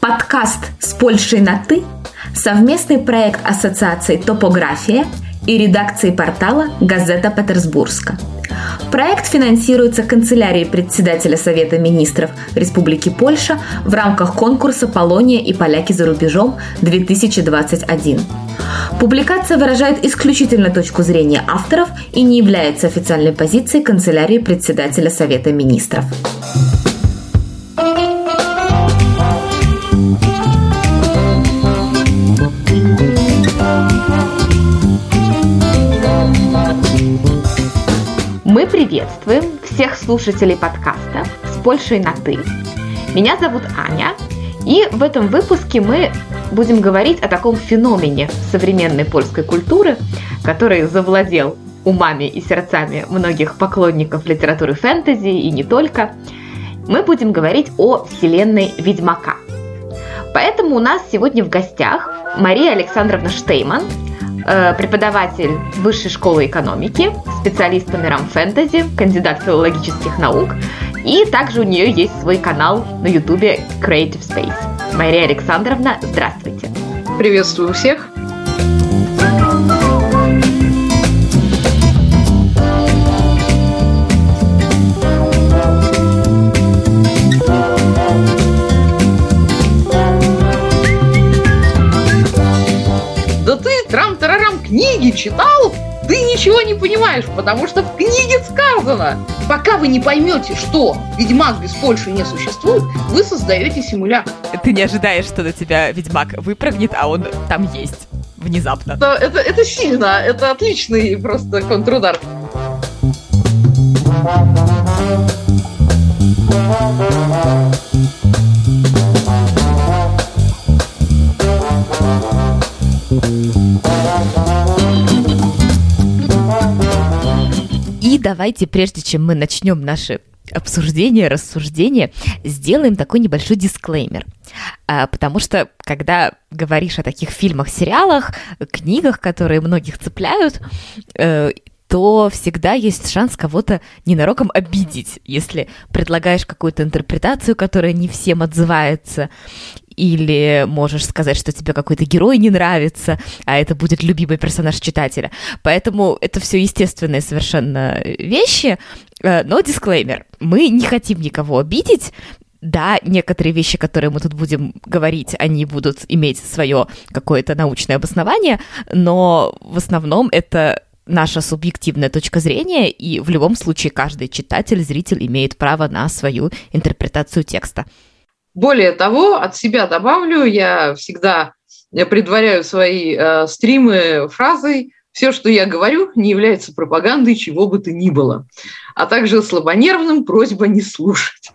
Подкаст с Польшей на «ты» – совместный проект Ассоциации «Топография» и редакции портала «Газета Петербургска». Проект финансируется канцелярией председателя Совета министров Республики Польша в рамках конкурса «Полония и поляки за рубежом-2021». Публикация выражает исключительно точку зрения авторов и не является официальной позицией канцелярии председателя Совета министров. Приветствуем всех слушателей подкаста с Польшей на «ты». Меня зовут Аня, и в этом выпуске мы будем говорить о таком феномене современной польской культуры, который завладел умами и сердцами многих поклонников литературы фэнтези и не только. Мы будем говорить о вселенной Ведьмака. Поэтому у нас сегодня в гостях Мария Александровна Штейман, преподаватель Высшей школы экономики, специалист по мирам фэнтези, кандидат филологических наук, и также у нее есть свой канал на ютубе Creative Space. Мария Александровна, здравствуйте. Приветствую всех. Книги читал? Ты ничего не понимаешь, потому что в книге сказано. Пока вы не поймете, что Ведьмак без Польши не существует, вы создаете симулятор. Ты не ожидаешь, что на тебя Ведьмак выпрыгнет, а он там есть внезапно. Это, это, это сильно, это отличный просто контрудар. И давайте, прежде чем мы начнем наши обсуждение, рассуждение, сделаем такой небольшой дисклеймер. А, потому что, когда говоришь о таких фильмах, сериалах, книгах, которые многих цепляют, э, то всегда есть шанс кого-то ненароком обидеть, если предлагаешь какую-то интерпретацию, которая не всем отзывается, или можешь сказать, что тебе какой-то герой не нравится, а это будет любимый персонаж читателя. Поэтому это все естественные совершенно вещи, э, но дисклеймер. Мы не хотим никого обидеть, да, некоторые вещи, которые мы тут будем говорить, они будут иметь свое какое-то научное обоснование, но в основном это наша субъективная точка зрения, и в любом случае каждый читатель, зритель имеет право на свою интерпретацию текста. Более того, от себя добавлю, я всегда предваряю свои э, стримы фразой «все, что я говорю, не является пропагандой чего бы то ни было», а также слабонервным просьба не слушать.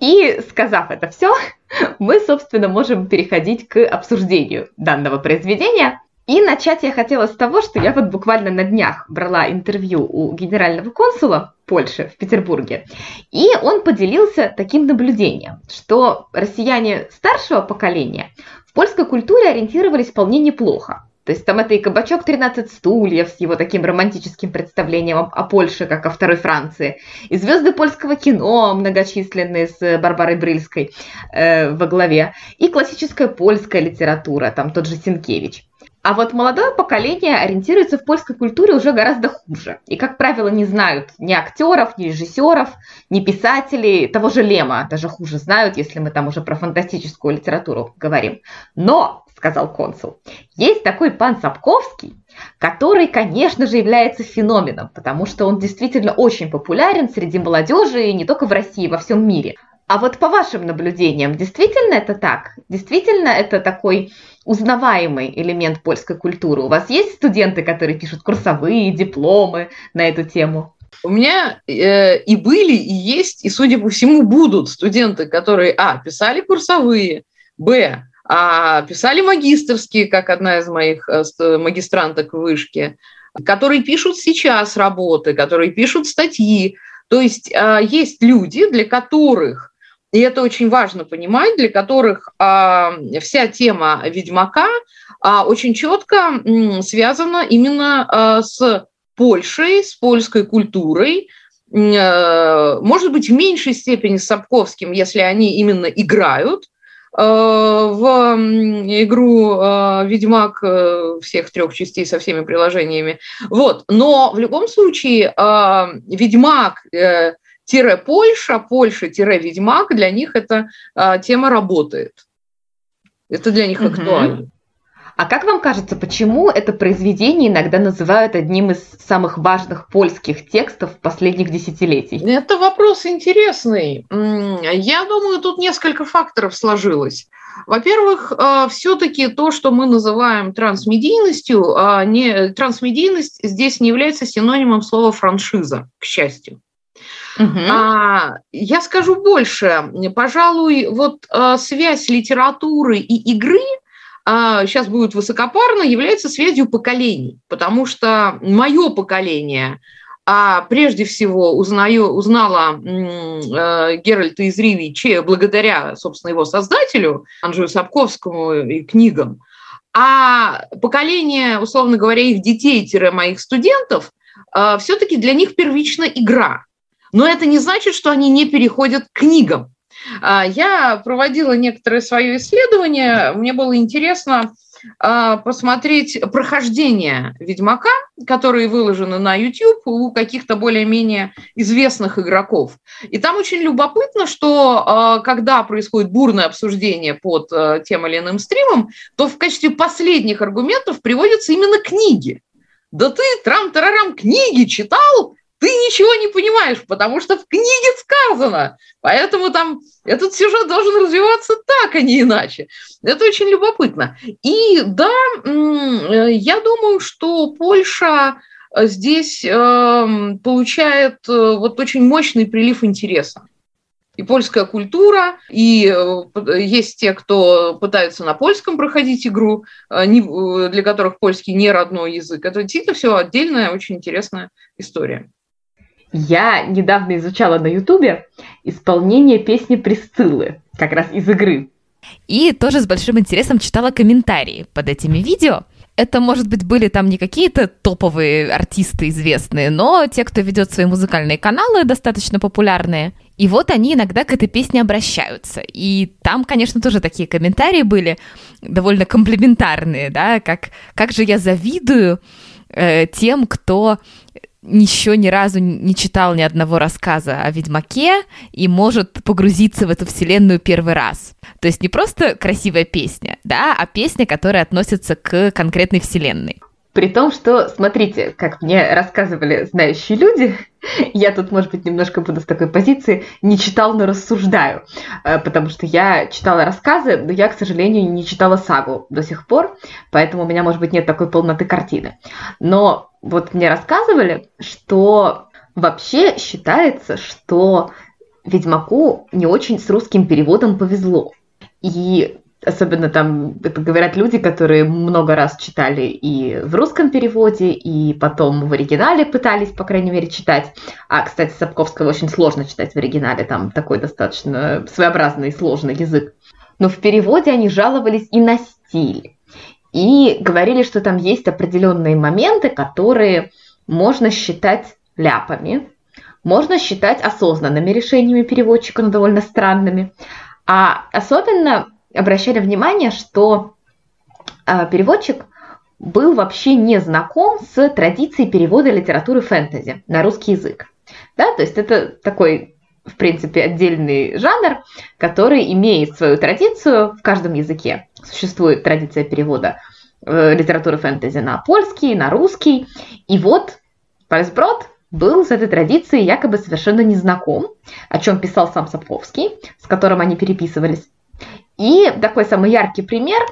И сказав это все, мы, собственно, можем переходить к обсуждению данного произведения – и начать я хотела с того, что я вот буквально на днях брала интервью у генерального консула Польши в Петербурге, и он поделился таким наблюдением, что россияне старшего поколения в польской культуре ориентировались вполне неплохо. То есть там это и кабачок 13 стульев с его таким романтическим представлением о Польше, как о второй Франции, и звезды польского кино многочисленные с Барбарой Брыльской э, во главе, и классическая польская литература, там тот же Синкевич. А вот молодое поколение ориентируется в польской культуре уже гораздо хуже. И, как правило, не знают ни актеров, ни режиссеров, ни писателей, того же Лема даже хуже знают, если мы там уже про фантастическую литературу говорим. Но, сказал консул, есть такой пан Сапковский, который, конечно же, является феноменом, потому что он действительно очень популярен среди молодежи и не только в России, во всем мире. А вот по вашим наблюдениям, действительно это так? Действительно это такой узнаваемый элемент польской культуры? У вас есть студенты, которые пишут курсовые, дипломы на эту тему? У меня э, и были, и есть, и, судя по всему, будут студенты, которые, а, писали курсовые, б, а, писали магистрские, как одна из моих э, магистранток в вышке, которые пишут сейчас работы, которые пишут статьи. То есть э, есть люди, для которых и это очень важно понимать, для которых а, вся тема Ведьмака а, очень четко связана именно а, с Польшей, с польской культурой, а, может быть, в меньшей степени с Сапковским, если они именно играют – Э, в игру э, «Ведьмак» э, всех трех частей со всеми приложениями. Вот. Но в любом случае «Ведьмак» тире Польша, Польша-Ведьмак, для них эта тема работает. Это для них актуально. А как вам кажется, почему это произведение иногда называют одним из самых важных польских текстов последних десятилетий? Это вопрос интересный. Я думаю, тут несколько факторов сложилось. Во-первых, э, все-таки то, что мы называем трансмедийностью, а не, трансмедийность здесь не является синонимом слова франшиза, к счастью. Угу. А, я скажу больше. Пожалуй, вот а, связь литературы и игры сейчас а, будет высокопарно, является связью поколений, потому что мое поколение а прежде всего узнаю, узнала Геральта из Ривичи благодаря, собственно, его создателю, Анжею Сапковскому и книгам. А поколение, условно говоря, их детей-моих студентов, э, все-таки для них первична игра. Но это не значит, что они не переходят к книгам. А, я проводила некоторое свое исследование, мне было интересно а, посмотреть прохождение Ведьмака, которые выложены на YouTube у каких-то более-менее известных игроков. И там очень любопытно, что а, когда происходит бурное обсуждение под тем или иным стримом, то в качестве последних аргументов приводятся именно книги. Да ты, трам-тарарам, книги читал? Ты ничего не понимаешь, потому что в книге сказано. Поэтому там этот сюжет должен развиваться так, а не иначе. Это очень любопытно. И да, я думаю, что Польша э, здесь эм, получает э, вот очень мощный прилив интереса и польская культура, и э, есть те, кто пытаются на польском проходить игру, для которых польский не родной язык. Это действительно все отдельная, очень интересная история. Я недавно изучала на Ютубе исполнение песни Присциллы, как раз из игры. И тоже с большим интересом читала комментарии под этими видео. Это, может быть, были там не какие-то топовые артисты известные, но те, кто ведет свои музыкальные каналы, достаточно популярные. И вот они иногда к этой песне обращаются. И там, конечно, тоже такие комментарии были довольно комплиментарные, да, как, как же я завидую э, тем, кто еще ни разу не читал ни одного рассказа о Ведьмаке и может погрузиться в эту вселенную первый раз. То есть не просто красивая песня, да, а песня, которая относится к конкретной вселенной. При том, что, смотрите, как мне рассказывали знающие люди, я тут, может быть, немножко буду с такой позиции, не читал, но рассуждаю, э, потому что я читала рассказы, но я, к сожалению, не читала сагу до сих пор, поэтому у меня, может быть, нет такой полноты картины. Но вот мне рассказывали, что вообще считается, что Ведьмаку не очень с русским переводом повезло. И особенно там, это говорят люди, которые много раз читали и в русском переводе, и потом в оригинале пытались, по крайней мере, читать. А, кстати, Сапковского очень сложно читать в оригинале, там такой достаточно своеобразный и сложный язык. Но в переводе они жаловались и на стиль, и говорили, что там есть определенные моменты, которые можно считать ляпами, можно считать осознанными решениями переводчика, но довольно странными. А особенно обращали внимание, что э, переводчик был вообще не знаком с традицией перевода литературы фэнтези на русский язык. Да, то есть это такой в принципе, отдельный жанр, который имеет свою традицию в каждом языке. Существует традиция перевода э, литературы фэнтези на польский, на русский. И вот Пальсброд был с этой традицией якобы совершенно не знаком, о чем писал сам Сапковский, с которым они переписывались. И такой самый яркий пример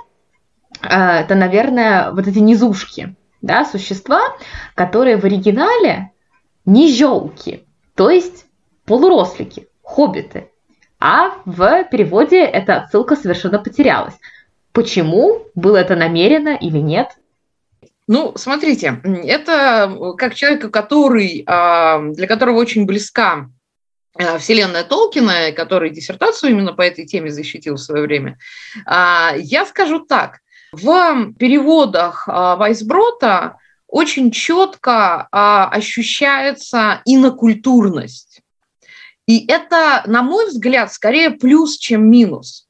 э, это, наверное, вот эти низушки, да, существа, которые в оригинале не желки, то есть полурослики, хоббиты. А в переводе эта отсылка совершенно потерялась. Почему? Было это намеренно или нет? Ну, смотрите, это как человек, который, а, для которого очень близка э, вселенная Толкина, который диссертацию именно по этой теме защитил в свое время. А, я скажу так. В переводах а, Вайсброта очень четко а, ощущается инокультурность. И это, на мой взгляд, скорее плюс, чем минус.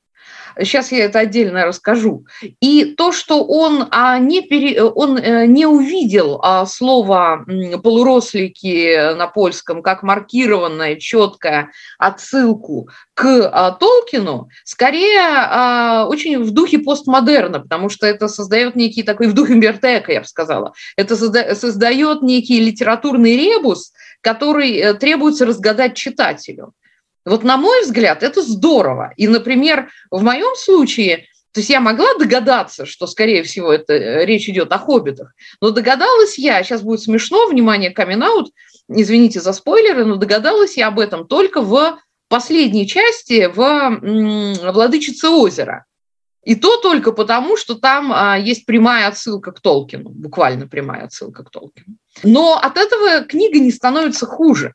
Сейчас я это отдельно расскажу. И то, что он, а, не, пере, он э, не увидел а, слово полурослики на польском как маркированное, четкое отсылку к а, Толкину, скорее а, очень в духе постмодерна, потому что это создает некий такой, в духе Умбертека, я бы сказала, это созда, создает некий литературный ребус, который э, требуется разгадать читателю. Вот на мой взгляд, это здорово. И, например, в моем случае, то есть я могла догадаться, что, скорее всего, это э, речь идет о хоббитах, но догадалась я, сейчас будет смешно, внимание, камин извините за спойлеры, но догадалась я об этом только в последней части в «Владычице озера». И то только потому, что там а, есть прямая отсылка к Толкину, буквально прямая отсылка к Толкину. Но от этого книга не становится хуже.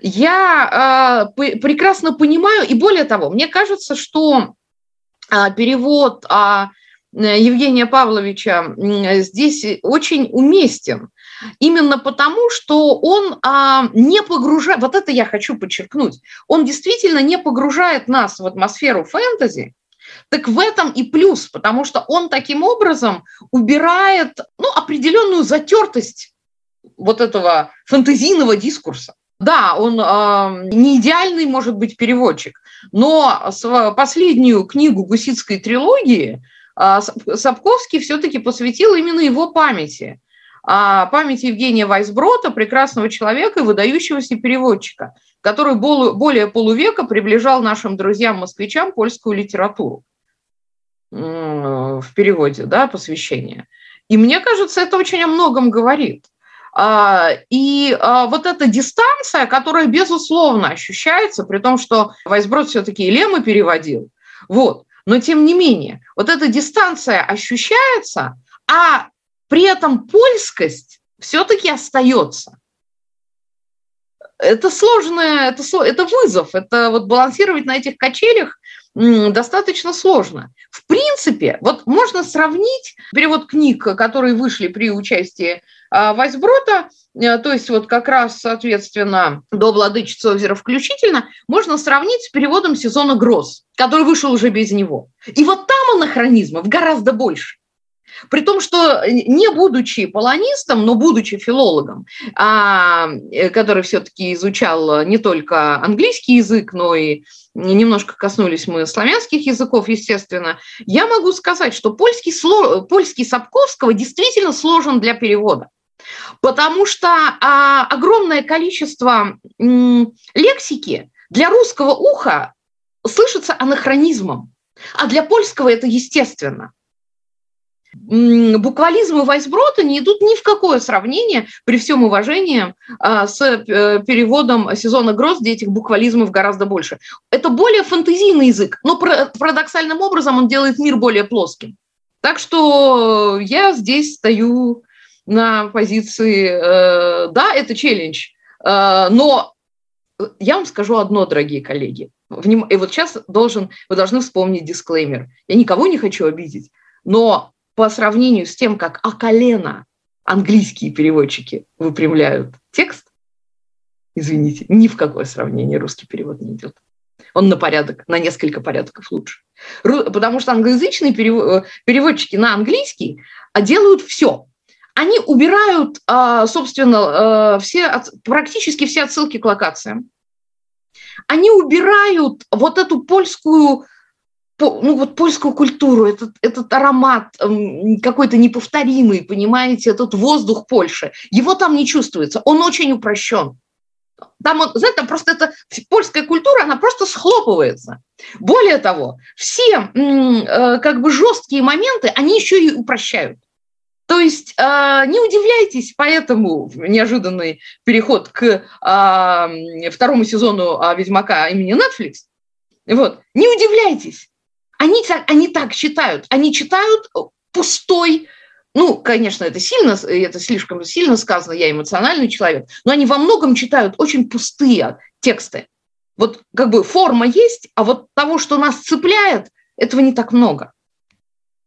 Я э, прекрасно понимаю, и более того, мне кажется, что э, перевод э, Евгения Павловича здесь очень уместен. Именно потому, что он а, не погружает, вот это я хочу подчеркнуть, он действительно не погружает нас в атмосферу фэнтези, так в этом и плюс, потому что он таким образом убирает ну, определенную затертость вот этого фэнтезийного дискурса. Да, он э, не идеальный, может быть, переводчик, но последнюю книгу гуситской трилогии э, Сапковский все-таки посвятил именно его памяти. А памяти Евгения Вайсброта, прекрасного человека и выдающегося переводчика, который более полувека приближал нашим друзьям-москвичам польскую литературу в переводе, да, посвящение. И мне кажется, это очень о многом говорит. А, и а, вот эта дистанция, которая, безусловно, ощущается, при том, что Вайсброд все-таки Лемы переводил, вот, но тем не менее, вот эта дистанция ощущается, а при этом польскость все-таки остается. Это сложное, это, это вызов, это вот балансировать на этих качелях достаточно сложно. В принципе, вот можно сравнить перевод книг, которые вышли при участии Вайсброта, э, то есть вот как раз, соответственно, до «Владычицы озера» включительно, можно сравнить с переводом «Сезона гроз», который вышел уже без него. И вот там анахронизмов гораздо больше. При том, что не будучи полонистом, но будучи филологом, а, э, который все-таки изучал не только английский язык, но и немножко коснулись мы славянских языков, естественно, я могу сказать, что польский, польский Сапковского действительно сложен для перевода. Потому что а, огромное количество м, лексики для русского уха слышится анахронизмом, а для польского это естественно. Буквализмы Вайсброта не идут ни в какое сравнение, при всем уважении, а, с э, переводом сезона гроз, где этих буквализмов гораздо больше. Это более фантазийный язык, но парадоксальным образом он делает мир более плоским. Так что я здесь стою на позиции, э, да, это челлендж, э, но я вам скажу одно, дорогие коллеги. И вот сейчас должен, вы должны вспомнить дисклеймер. Я никого не хочу обидеть, но по сравнению с тем, как о колено английские переводчики выпрямляют текст, извините, ни в какое сравнение русский перевод не идет. Он на порядок, на несколько порядков лучше. Потому что англоязычные э, переводчики на английский делают все они убирают, а, собственно, э, все, практически все отсылки к локациям. Они убирают вот эту польскую, ну вот польскую культуру, этот, этот аромат какой-то неповторимый, понимаете, этот воздух Польши. Его там не чувствуется, он очень упрощен. Там, знаете, там просто эта польская культура, она просто схлопывается. Более того, все э, как бы жесткие моменты, они еще и упрощают. То есть э, не удивляйтесь, поэтому неожиданный переход к э, второму сезону э, Ведьмака имени Netflix. Вот, не удивляйтесь. Они, они так читают. Они читают пустой, ну, конечно, это сильно, это слишком сильно сказано, я эмоциональный человек, но они во многом читают очень пустые тексты. Вот как бы форма есть, а вот того, что нас цепляет, этого не так много.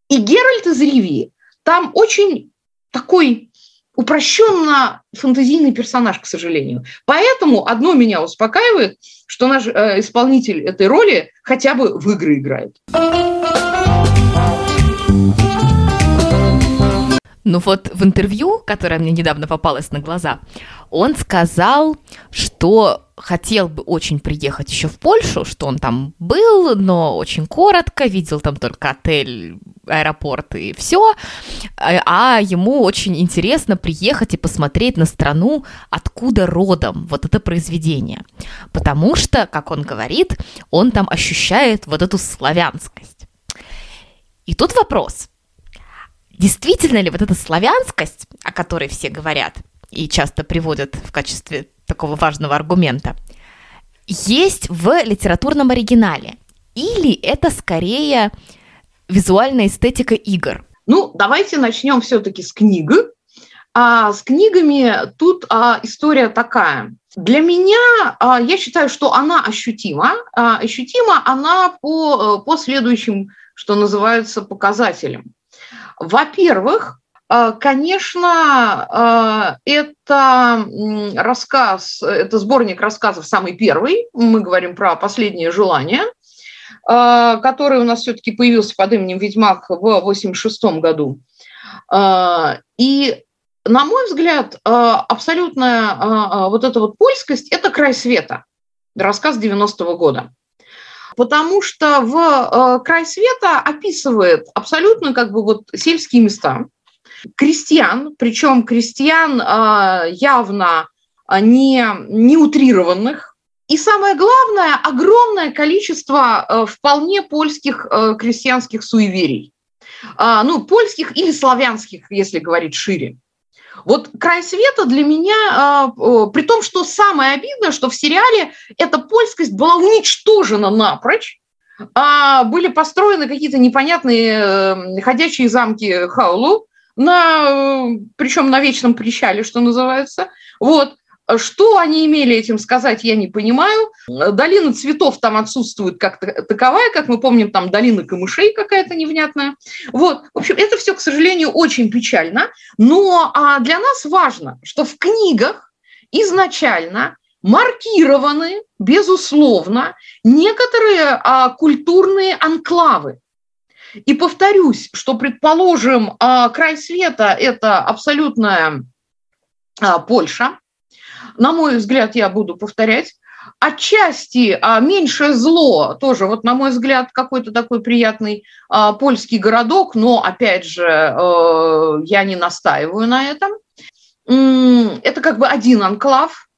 И Геральт из Ривии там очень такой упрощенно фантазийный персонаж, к сожалению. Поэтому одно меня успокаивает, что наш э, исполнитель этой роли хотя бы в игры играет. Ну вот в интервью, которое мне недавно попалось на глаза, он сказал, что хотел бы очень приехать еще в Польшу, что он там был, но очень коротко, видел там только отель, аэропорт и все, а ему очень интересно приехать и посмотреть на страну, откуда родом вот это произведение, потому что, как он говорит, он там ощущает вот эту славянскость. И тут вопрос – Действительно ли вот эта славянскость, о которой все говорят и часто приводят в качестве такого важного аргумента, есть в литературном оригинале? Или это скорее визуальная эстетика игр? Ну, давайте начнем все-таки с книг. А с книгами тут а, история такая. Для меня, а, я считаю, что она ощутима. А, ощутима она по, э, по следующим, что называется, показателям. Во-первых, Конечно, э, это рассказ, это сборник рассказов самый первый. Мы говорим про «Последнее желание», э, который у нас все-таки появился под именем «Ведьмак» в 1986 году. И, на мой взгляд, абсолютная вот эта вот польскость – это край света, рассказ 90-го года потому что в э, край света описывает абсолютно как бы вот сельские места, крестьян, причем крестьян э, явно э, не, не утрированных, и самое главное, огромное количество э, вполне польских э, крестьянских суеверий. Э, ну, польских или славянских, если говорить шире. Вот «Край света» для меня, а, при том, что самое обидное, что в сериале эта польскость была уничтожена напрочь, а были построены какие-то непонятные э, ходячие замки Хаулу, на, э, причем на вечном причале, что называется. Вот. Что они имели этим сказать, я не понимаю. Долина цветов там отсутствует как таковая, как мы помним, там долина камышей какая-то невнятная. Вот, в общем, это все, к сожалению, очень печально. Но а для нас важно, что в книгах изначально маркированы, безусловно, некоторые а, культурные анклавы. И повторюсь, что, предположим, а, край света – это абсолютная а, Польша, на мой взгляд, я буду повторять, Отчасти а, меньшее зло тоже, вот на мой взгляд, какой-то такой приятный а, польский городок, но опять же, а, я не настаиваю на этом. Это как бы один анклав,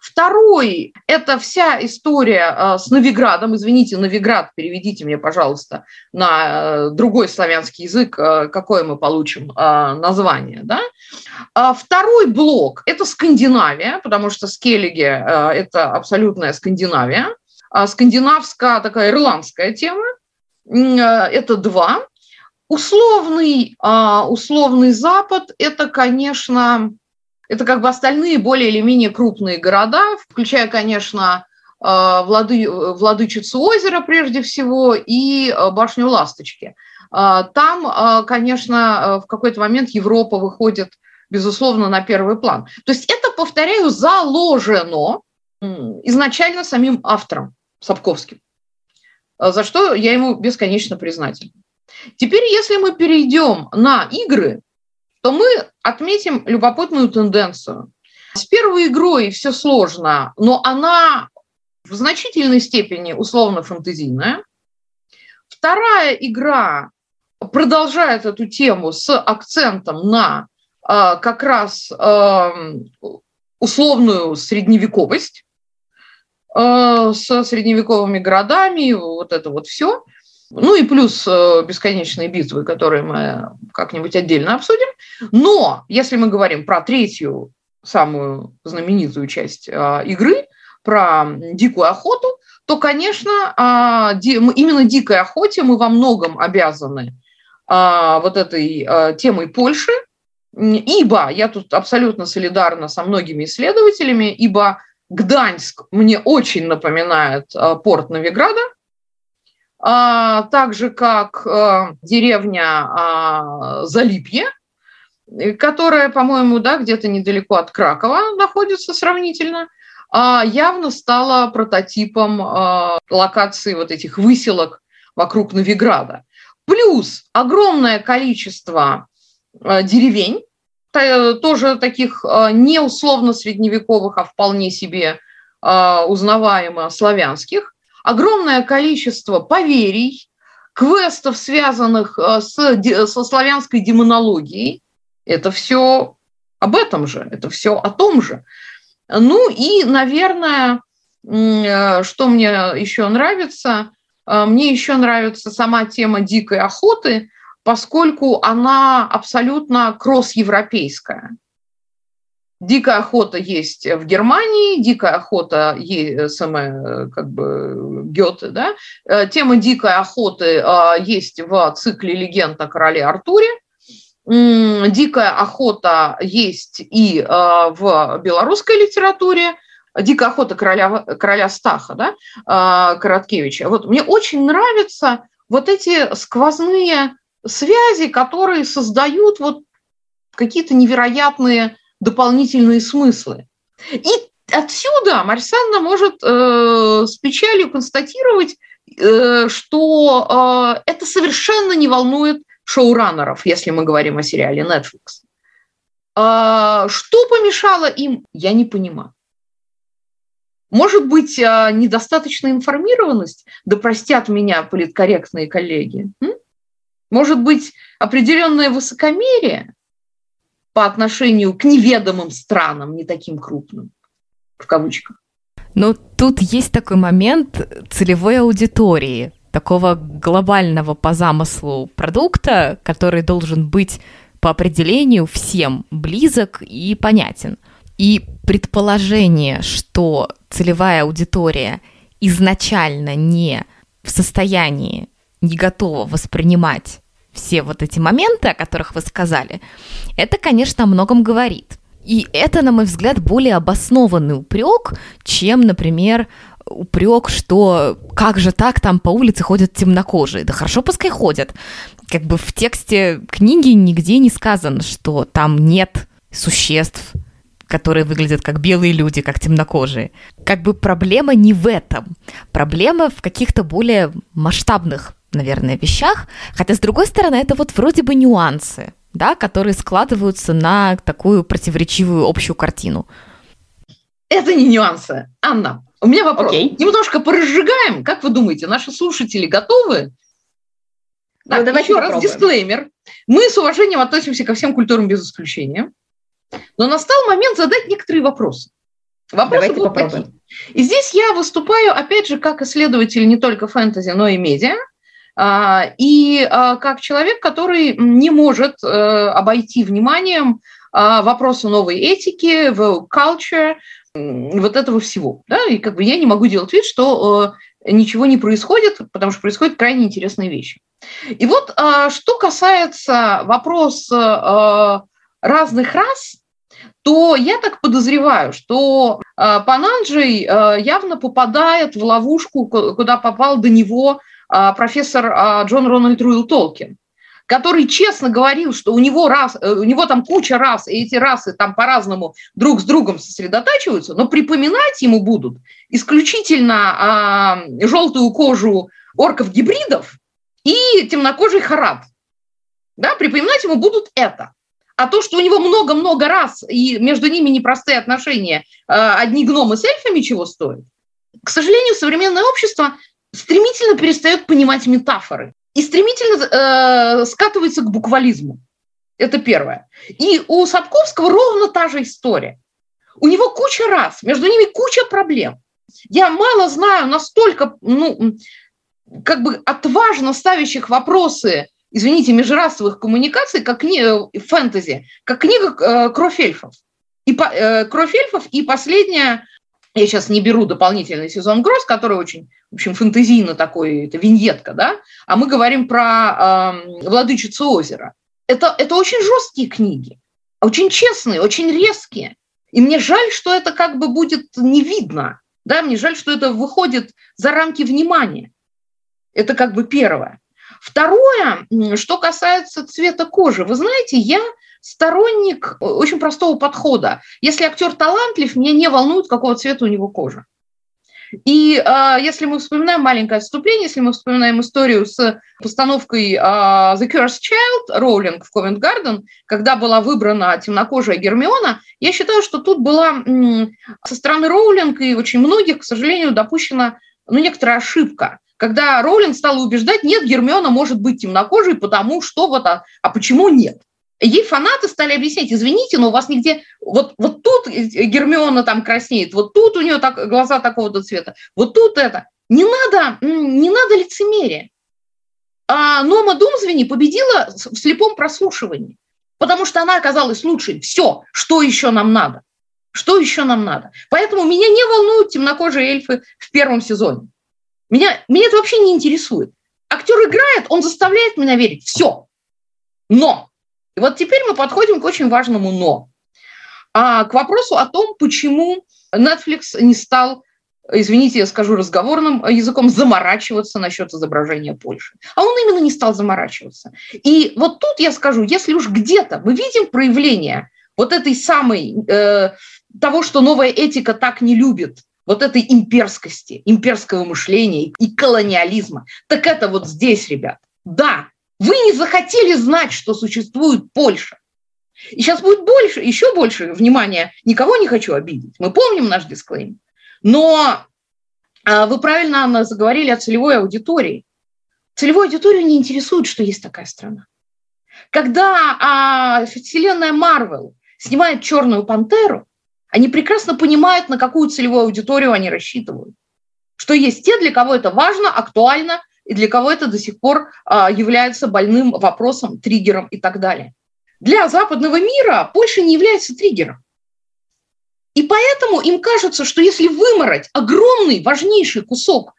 Второй – это вся история э, с Новиградом. Извините, Новиград, переведите мне, пожалуйста, на э, другой славянский язык, э, какое мы получим название. Да? А второй блок – это Скандинавия, потому что Скеллиге – это абсолютная Скандинавия. А скандинавская такая ирландская тема. Это два. Условный, условный Запад – это, конечно, это как бы остальные более или менее крупные города, включая, конечно, э, Влады, Владычицу озера прежде всего и э, башню Ласточки. Э, там, конечно, в какой-то момент Европа выходит, безусловно, на первый план. То есть это, повторяю, заложено изначально самим автором Сапковским, за что я ему бесконечно признательна. Теперь, если мы перейдем на игры, то мы отметим любопытную тенденцию. С первой игрой все сложно, но она в значительной степени условно-фантазийная. Вторая игра продолжает эту тему с акцентом на э, как раз э, условную средневековость э, с средневековыми городами, вот это вот все – ну и плюс э, бесконечные битвы, которые мы как-нибудь отдельно обсудим. Но если мы говорим про третью, самую знаменитую часть э, игры, про дикую охоту, то, конечно, а, именно дикой охоте мы во многом обязаны вот этой э, темой Польши, ибо я тут абсолютно солидарна со многими исследователями, ибо Гданьск мне очень напоминает э, порт Новиграда, так же как э, деревня а, Залипье, которая, по-моему, да, где-то недалеко от Кракова находится сравнительно, а, явно стала прототипом локации вот этих выселок вокруг Новиграда. Плюс огромное количество деревень, тоже таких не условно средневековых, а вполне себе узнаваемо славянских, огромное количество поверий, квестов, связанных э, с, со славянской демонологией. Это все об этом же, это все о том же. Ну и, наверное, э, что мне еще нравится, э, мне еще нравится сама тема дикой охоты, поскольку она абсолютно кросс-европейская. Дикая охота есть в Германии, дикая охота есть самая как бы Гёте, да. Э, тема дикой охоты э, есть в цикле «Легенд о короле Артуре». Дикая охота есть и э, в белорусской литературе. Дикая охота короля, короля Стаха, да, Короткевича. Вот мне очень нравятся вот эти сквозные связи, которые создают вот какие-то невероятные дополнительные смыслы. И отсюда Марсанна может э, с печалью констатировать, э, что э, это совершенно не волнует шоураннеров, если мы говорим о сериале Netflix. Э, что помешало им, я не понимаю. Может быть, э, недостаточная информированность, да простят меня политкорректные коллеги. Может быть, определенное высокомерие? По отношению к неведомым странам, не таким крупным, в кавычках. Но тут есть такой момент целевой аудитории, такого глобального по замыслу продукта, который должен быть по определению всем близок и понятен. И предположение, что целевая аудитория изначально не в состоянии, не готова воспринимать все вот эти моменты, о которых вы сказали, это, конечно, о многом говорит. И это, на мой взгляд, более обоснованный упрек, чем, например, упрек, что как же так там по улице ходят темнокожие. Да хорошо, пускай ходят. Как бы в тексте книги нигде не сказано, что там нет существ, которые выглядят как белые люди, как темнокожие. Как бы проблема не в этом. Проблема в каких-то более масштабных наверное, вещах. Хотя, с другой стороны, это вот вроде бы нюансы, да, которые складываются на такую противоречивую общую картину. Это не нюансы. Анна, у меня вопрос. Okay. Немножко поразжигаем. Как вы думаете, наши слушатели готовы? Ну, так, давайте еще попробуем. раз дисклеймер. Мы с уважением относимся ко всем культурам без исключения. Но настал момент задать некоторые вопросы. Вопросы Давайте будут попробуем. такие. И здесь я выступаю, опять же, как исследователь не только фэнтези, но и медиа. А, и а, как человек, который не может э, обойти вниманием а, вопросы новой этики, culture, вот этого всего. Да? И как бы я не могу делать вид, что э, ничего не происходит, потому что происходят крайне интересные вещи. И вот что касается вопроса разных рас, то я так подозреваю, что Пананджей явно попадает в ловушку, куда попал до него профессор а, Джон Рональд Руил Толкин, который честно говорил, что у него, рас, э, у него там куча рас, и эти расы там по-разному друг с другом сосредотачиваются, но припоминать ему будут исключительно а, желтую кожу орков-гибридов и темнокожий харат. Да, припоминать ему будут это. А то, что у него много-много раз, и между ними непростые отношения, а, одни гномы с эльфами чего стоят, к сожалению, современное общество стремительно перестает понимать метафоры и стремительно э, скатывается к буквализму. Это первое. И у Сапковского ровно та же история. У него куча раз, между ними куча проблем. Я мало знаю настолько, ну, как бы отважно ставящих вопросы, извините, межрасовых коммуникаций, как книга фэнтези, как книга э, «Кровь эльфов». И, э, «Кровь эльфов» и последняя я сейчас не беру дополнительный сезон Гроз, который очень, в общем, фэнтезийно такой, это виньетка, да, а мы говорим про э, «Владычицу озера». Это, это очень жесткие книги, очень честные, очень резкие. И мне жаль, что это как бы будет не видно. Да, мне жаль, что это выходит за рамки внимания. Это как бы первое. Второе, что касается цвета кожи. Вы знаете, я сторонник очень простого подхода. Если актер талантлив, меня не волнует, какого цвета у него кожа. И э, если мы вспоминаем маленькое отступление, если мы вспоминаем историю с постановкой э, The Cursed Child Роулинг в Covent Garden, когда была выбрана темнокожая Гермиона, я считаю, что тут была м, со стороны Роулинг и очень многих, к сожалению, допущена ну, некоторая ошибка когда Роулинг стала убеждать, нет, Гермиона может быть темнокожей, потому что вот, а, а почему нет? Ей фанаты стали объяснять, извините, но у вас нигде, вот, вот тут Гермиона там краснеет, вот тут у нее так, глаза такого-то цвета, вот тут это. Не надо, не надо лицемерия. А Нома Думзвени победила в слепом прослушивании, потому что она оказалась лучшей. Все, что еще нам надо? Что еще нам надо? Поэтому меня не волнуют темнокожие эльфы в первом сезоне. Меня, меня это вообще не интересует. Актер играет, он заставляет меня верить. Все. Но. И вот теперь мы подходим к очень важному но. А, к вопросу о том, почему Netflix не стал, извините, я скажу разговорным языком, заморачиваться насчет изображения Польши. А он именно не стал заморачиваться. И вот тут я скажу, если уж где-то мы видим проявление вот этой самой, э, того, что новая этика так не любит, вот этой имперскости, имперского мышления и колониализма. Так это вот здесь, ребят. Да, вы не захотели знать, что существует Польша. И сейчас будет больше, еще больше внимания. Никого не хочу обидеть. Мы помним наш дисклеймер. Но а, вы правильно, Анна, заговорили о целевой аудитории. Целевую аудиторию не интересует, что есть такая страна. Когда а, вселенная Марвел снимает «Черную пантеру», они прекрасно понимают, на какую целевую аудиторию они рассчитывают. Что есть те, для кого это важно, актуально, и для кого это до сих пор а, является больным вопросом, триггером и так далее. Для западного мира Польша не является триггером. И поэтому им кажется, что если вымороть огромный, важнейший кусок,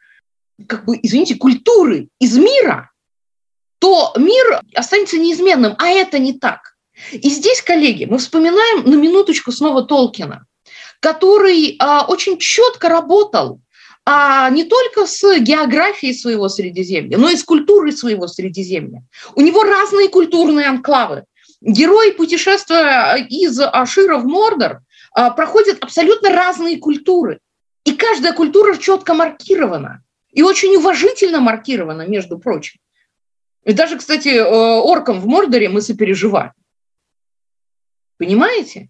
как бы, извините, культуры из мира, то мир останется неизменным, а это не так. И здесь, коллеги, мы вспоминаем на минуточку снова Толкина, который а, очень четко работал а, не только с географией своего Средиземья, но и с культурой своего Средиземья. У него разные культурные анклавы. Герой, путешествуя из Ашира в Мордор, а, проходят абсолютно разные культуры. И каждая культура четко маркирована. И очень уважительно маркирована, между прочим. И даже, кстати, э, оркам в Мордоре мы сопереживаем. Понимаете?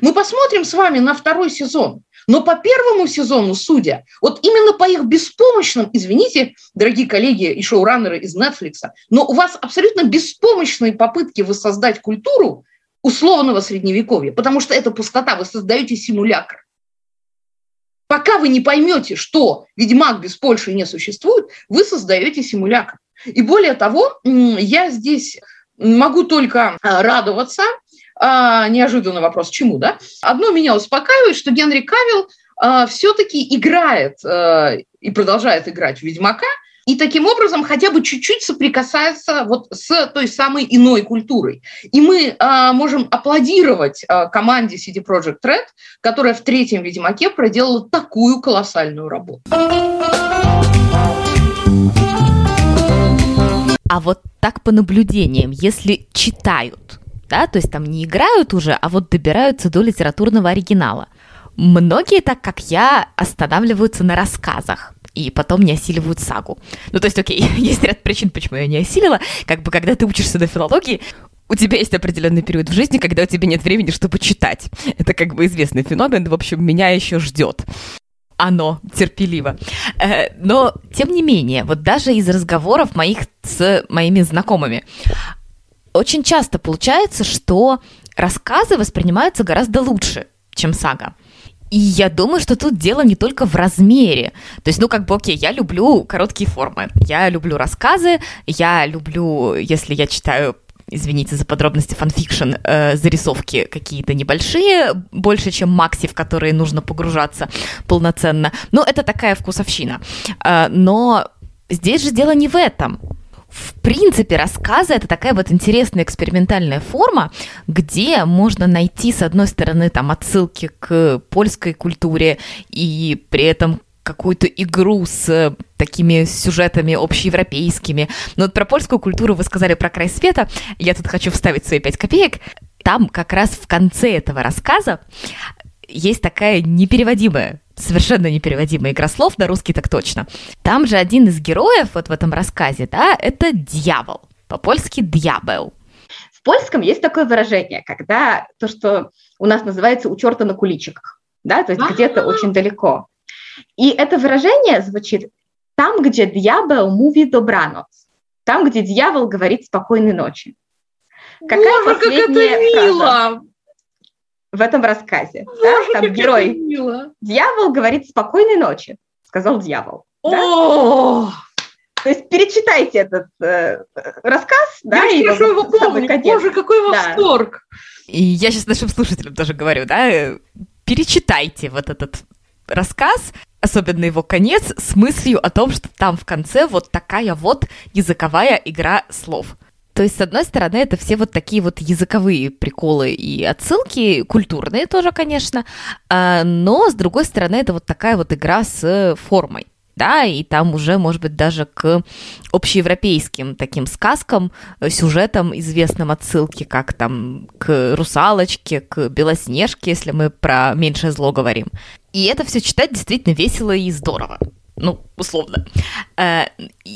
Мы посмотрим с вами на второй сезон. Но по первому сезону, судя, вот именно по их беспомощным, извините, дорогие коллеги и шоураннеры из Netflix, но у вас абсолютно беспомощные попытки воссоздать культуру условного средневековья, потому что это пустота, вы создаете симулятор. Пока вы не поймете, что Ведьмак без Польши не существует, вы создаете симулятор. И более того, я здесь могу только а, радоваться а, неожиданный вопрос, чему, да? Одно меня успокаивает, что Генри Кавилл а, все-таки играет а, и продолжает играть в Ведьмака, и таким образом хотя бы чуть-чуть соприкасается вот с той самой иной культурой. И мы а, можем аплодировать а, команде CD Projekt Red, которая в третьем «Ведьмаке» проделала такую колоссальную работу. А вот так по наблюдениям, если читают, да, то есть там не играют уже, а вот добираются до литературного оригинала. Многие, так как я, останавливаются на рассказах и потом не осиливают сагу. Ну, то есть, окей, есть ряд причин, почему я не осилила. Как бы, когда ты учишься на филологии, у тебя есть определенный период в жизни, когда у тебя нет времени, чтобы читать. Это как бы известный феномен, в общем, меня еще ждет оно терпеливо. Э, но, тем не менее, вот даже из разговоров моих с моими знакомыми, очень часто получается, что рассказы воспринимаются гораздо лучше, чем сага. И я думаю, что тут дело не только в размере. То есть, ну, как бы, окей, я люблю короткие формы, я люблю рассказы, я люблю, если я читаю извините за подробности, фанфикшн, э, зарисовки какие-то небольшие, больше, чем макси, в которые нужно погружаться полноценно. Ну, это такая вкусовщина. Э, но здесь же дело не в этом. В принципе, рассказы — это такая вот интересная экспериментальная форма, где можно найти, с одной стороны, там отсылки к польской культуре и при этом какую-то игру с такими сюжетами общеевропейскими. Но вот про польскую культуру вы сказали про край света. Я тут хочу вставить свои пять копеек. Там как раз в конце этого рассказа есть такая непереводимая, совершенно непереводимая игра слов, на русский так точно. Там же один из героев вот в этом рассказе, да, это дьявол. По-польски «дьявол». В польском есть такое выражение, когда то, что у нас называется «у черта на куличиках», да, то есть где-то очень далеко. И это выражение звучит «там, где дьявол муви добранос», там, где дьявол говорит «спокойной ночи». Какая Боже, как это мило! Фраза? В этом рассказе. Да? Там герой. Дьявол говорит спокойной ночи, сказал дьявол. Да? То есть перечитайте этот э, рассказ, я да, и хорошо его помню. Боже, какой восторг! Да. И я сейчас нашим слушателям тоже говорю, да, э, перечитайте вот этот рассказ, особенно его конец, с мыслью о том, что там в конце вот такая вот языковая игра слов. То есть, с одной стороны, это все вот такие вот языковые приколы и отсылки, культурные тоже, конечно, а, но, с другой стороны, это вот такая вот игра с формой да, и там уже, может быть, даже к общеевропейским таким сказкам, сюжетам известным отсылки, как там к «Русалочке», к «Белоснежке», если мы про «Меньшее зло» говорим. И это все читать действительно весело и здорово ну, условно. Э,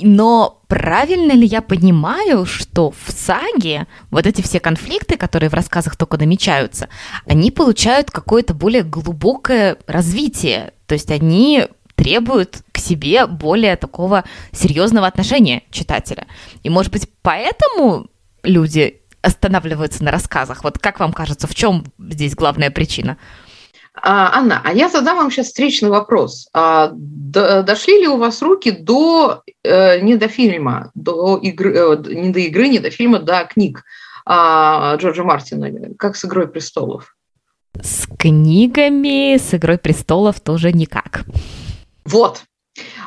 но правильно ли я понимаю, что в саге вот эти все конфликты, которые в рассказах только намечаются, они получают какое-то более глубокое развитие? То есть они требуют к себе более такого серьезного отношения читателя. И, может быть, поэтому люди останавливаются на рассказах. Вот как вам кажется, в чем здесь главная причина? А, Анна, а я задам вам сейчас встречный вопрос. А, дошли ли у вас руки до э, не до фильма, до игры, э, не до игры, не до фильма, до книг а, Джорджа Мартина, как с «Игрой престолов»? С книгами, с «Игрой престолов» тоже никак. Вот,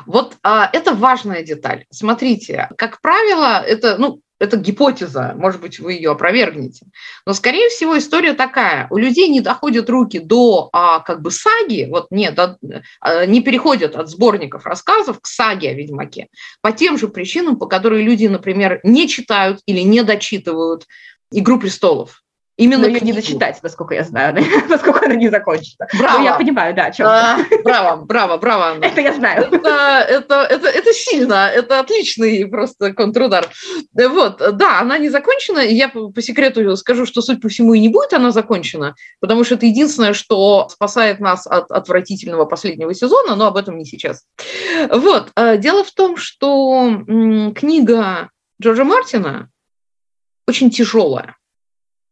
вот а, это важная деталь. Смотрите, как правило, это, ну, это гипотеза, может быть, вы ее опровергнете. Но, скорее всего, история такая. У людей не доходят руки до а, как бы саги, вот нет, а, не переходят от сборников рассказов к саге о Ведьмаке. По тем же причинам, по которым люди, например, не читают или не дочитывают «Игру престолов». Именно ее не зачитать, насколько я знаю, насколько она не закончится. Браво. Но я понимаю, да, о чем. А, браво, браво, браво. Это я знаю. Это, это, это, это сильно, это отличный просто контрудар. Вот, да, она не закончена. Я по, по секрету скажу, что, суть по всему, и не будет она закончена, потому что это единственное, что спасает нас от отвратительного последнего сезона, но об этом не сейчас. Вот, э, дело в том, что книга Джорджа Мартина очень тяжелая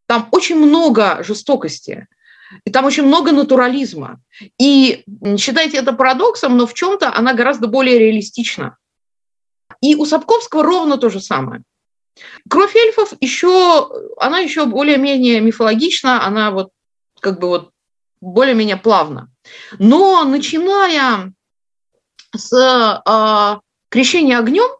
там очень много жестокости, и там очень много натурализма. И считайте это парадоксом, но в чем-то она гораздо более реалистична. И у Сапковского ровно то же самое. Кровь эльфов еще, она еще более-менее мифологична, она вот как бы вот более-менее плавно. Но начиная с э, крещения огнем,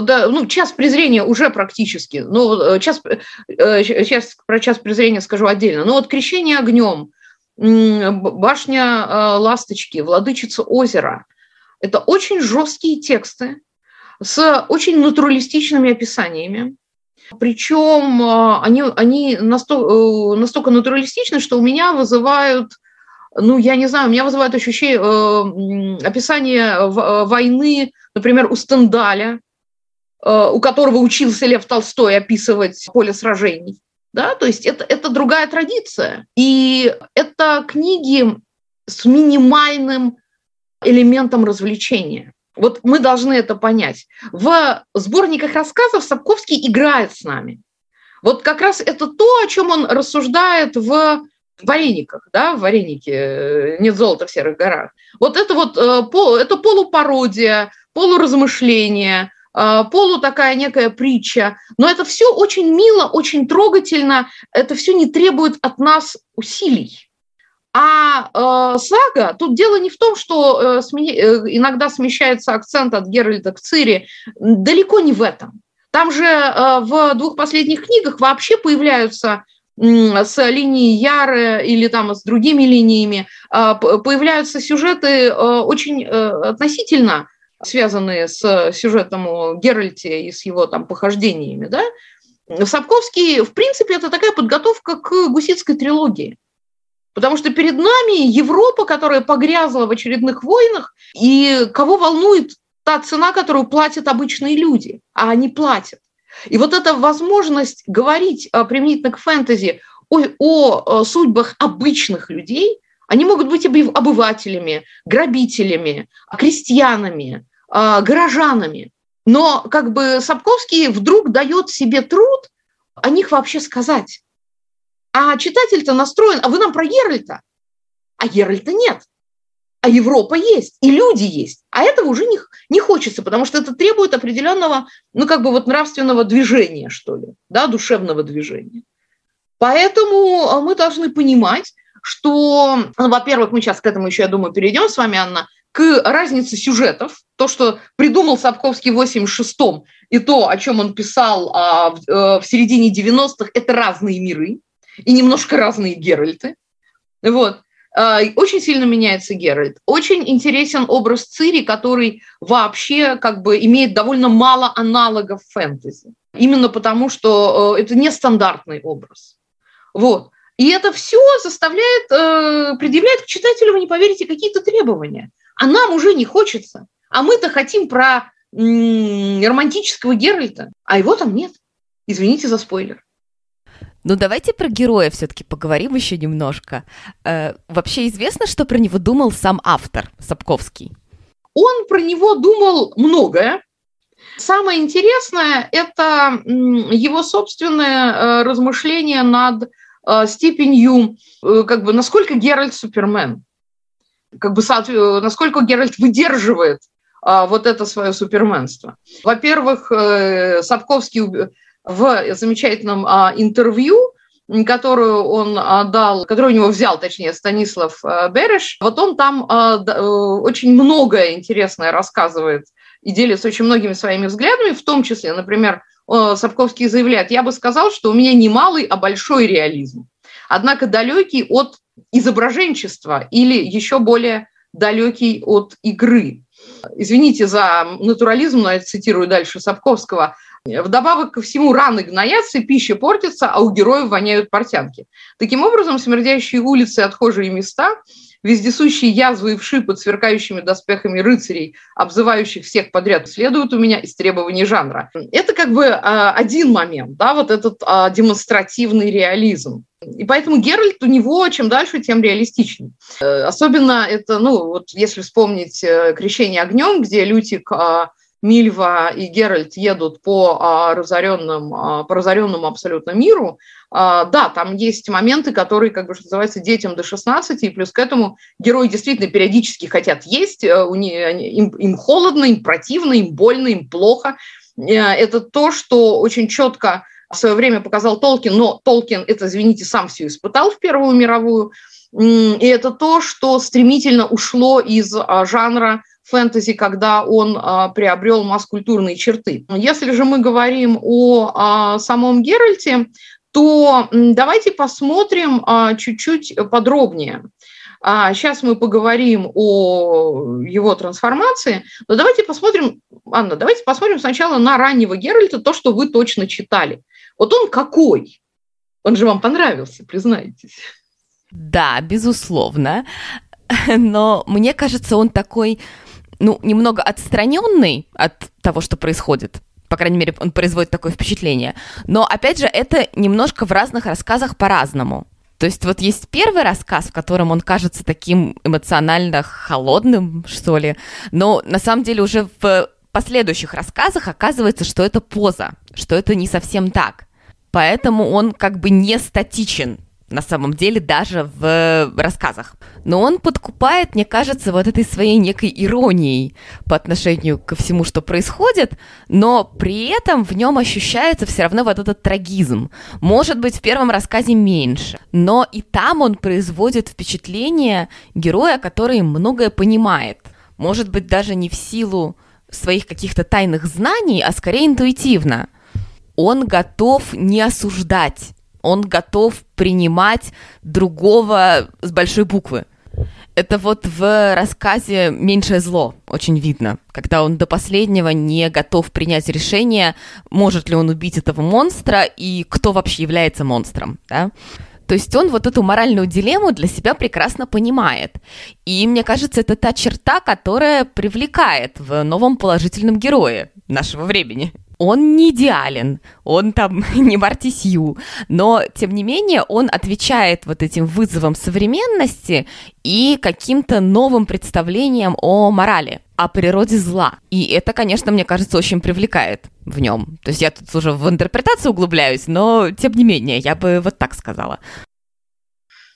да, ну, час презрения уже практически. Ну, э, час, сейчас э, про час презрения скажу отдельно. Но вот «Крещение огнем», «Башня э, ласточки», «Владычица озера» – это очень жесткие тексты с очень натуралистичными описаниями. Причем они, они настолько, настолько натуралистичны, что у меня вызывают ну, я не знаю, у меня вызывают ощущение э, описание войны, например, у Стендаля, у которого учился Лев Толстой описывать поле сражений. Да? То есть это, это другая традиция. И это книги с минимальным элементом развлечения. Вот мы должны это понять. В сборниках рассказов Сапковский играет с нами. Вот как раз это то, о чем он рассуждает в варениках, да, в варенике э, «Нет золота в серых горах». Вот это вот э, это полупародия, полуразмышление, полу такая некая притча. Но это все очень мило, очень трогательно, это все не требует от нас усилий. А э, сага, тут дело не в том, что э, сме, э, иногда смещается акцент от Геральда к Цири, далеко не в этом. Там же э, в двух последних книгах вообще появляются с линией Яры или там с другими линиями, э, появляются сюжеты э, очень относительно связанные с сюжетом о Геральте и с его там похождениями, да, Сапковский, в принципе, это такая подготовка к гуситской трилогии. Потому что перед нами Европа, которая погрязла в очередных войнах, и кого волнует та цена, которую платят обычные люди, а они платят. И вот эта возможность говорить а, применительно к фэнтези о, о э, судьбах обычных людей, они могут быть обывателями, грабителями, крестьянами, а, горожанами. Но как бы Сапковский вдруг дает себе труд о них вообще сказать. А читатель-то настроен, а вы нам про Геральта. А Геральта нет. А Европа есть, и люди есть. А этого уже не, не хочется, потому что это требует определенного, ну, как бы вот нравственного движения, что ли, да, душевного движения. Поэтому а, мы должны понимать, что, ну, во-первых, мы сейчас к этому еще, я думаю, перейдем с вами, Анна, к разнице сюжетов, то, что придумал Сапковский в 86-м, и то, о чем он писал а, в, а, в середине 90-х, это разные миры и немножко разные Геральты. Вот. А, очень сильно меняется Геральт. Очень интересен образ Цири, который вообще как бы имеет довольно мало аналогов фэнтези. Именно потому, что э, это нестандартный образ. Вот. И это все заставляет, э, предъявляет к читателю, вы не поверите, какие-то требования – а нам уже не хочется. А мы-то хотим про романтического Геральта, а его там нет. Извините за спойлер. Ну, давайте про героя все-таки поговорим еще немножко. Э, вообще известно, что про него думал сам автор Сапковский? Он про него думал многое. Самое интересное – это его собственное э, размышление над э, степенью, э, как бы, насколько Геральт Супермен как бы насколько Геральт выдерживает а, вот это свое суперменство. Во-первых, э, Сапковский в замечательном а, интервью которую он дал, которую у него взял, точнее, Станислав э, Береш, вот он там а, э, очень многое интересное рассказывает и делится очень многими своими взглядами, в том числе, например, Сапковский заявляет, я бы сказал, что у меня не малый, а большой реализм, однако далекий от изображенчества или еще более далекий от игры. Извините за натурализм, но я цитирую дальше Сапковского. Вдобавок ко всему раны гноятся, пища портится, а у героев воняют портянки. Таким образом, смердящие улицы, отхожие места – вездесущие язвы и вши под сверкающими доспехами рыцарей, обзывающих всех подряд, следуют у меня из требований жанра. Это как бы а, один момент, да, вот этот а, демонстративный реализм. И поэтому Геральт у него чем дальше, тем реалистичнее. Э, особенно это, ну, вот если вспомнить э, «Крещение огнем», где Лютик а, Мильва и Геральт едут по а, разоренным, а, по разоренному абсолютно миру, а, да, там есть моменты, которые, как бы, что называется, детям до 16, и плюс к этому герои действительно периодически хотят есть, э, у них, им, им холодно, им противно, им больно, им плохо. Э, это то, что очень четко в свое время показал Толкин, но Толкин это, извините, сам все испытал в Первую мировую, и это то, что стремительно ушло из жанра фэнтези, когда он а, приобрел масс-культурные черты. Если же мы говорим о а, самом Геральте, то давайте посмотрим а, чуть-чуть подробнее. А, сейчас мы поговорим о его трансформации, но давайте посмотрим, Анна, давайте посмотрим сначала на раннего Геральта, то, что вы точно читали. Вот он какой? Он же вам понравился, признайтесь. Да, безусловно. Но мне кажется, он такой ну, немного отстраненный от того, что происходит. По крайней мере, он производит такое впечатление. Но, опять же, это немножко в разных рассказах по-разному. То есть вот есть первый рассказ, в котором он кажется таким эмоционально холодным, что ли, но на самом деле уже в последующих рассказах оказывается, что это поза, что это не совсем так. Поэтому он как бы не статичен на самом деле даже в рассказах. Но он подкупает, мне кажется, вот этой своей некой иронией по отношению ко всему, что происходит, но при этом в нем ощущается все равно вот этот трагизм. Может быть, в первом рассказе меньше, но и там он производит впечатление героя, который многое понимает. Может быть, даже не в силу своих каких-то тайных знаний, а скорее интуитивно. Он готов не осуждать, он готов принимать другого с большой буквы. Это вот в рассказе «Меньшее зло» очень видно, когда он до последнего не готов принять решение, может ли он убить этого монстра и кто вообще является монстром, да? То есть он вот эту моральную дилемму для себя прекрасно понимает. И мне кажется, это та черта, которая привлекает в новом положительном герое нашего времени. Он не идеален, он там не Марти Сью, но, тем не менее, он отвечает вот этим вызовам современности и каким-то новым представлениям о морали, о природе зла. И это, конечно, мне кажется, очень привлекает в нем. То есть я тут уже в интерпретацию углубляюсь, но, тем не менее, я бы вот так сказала.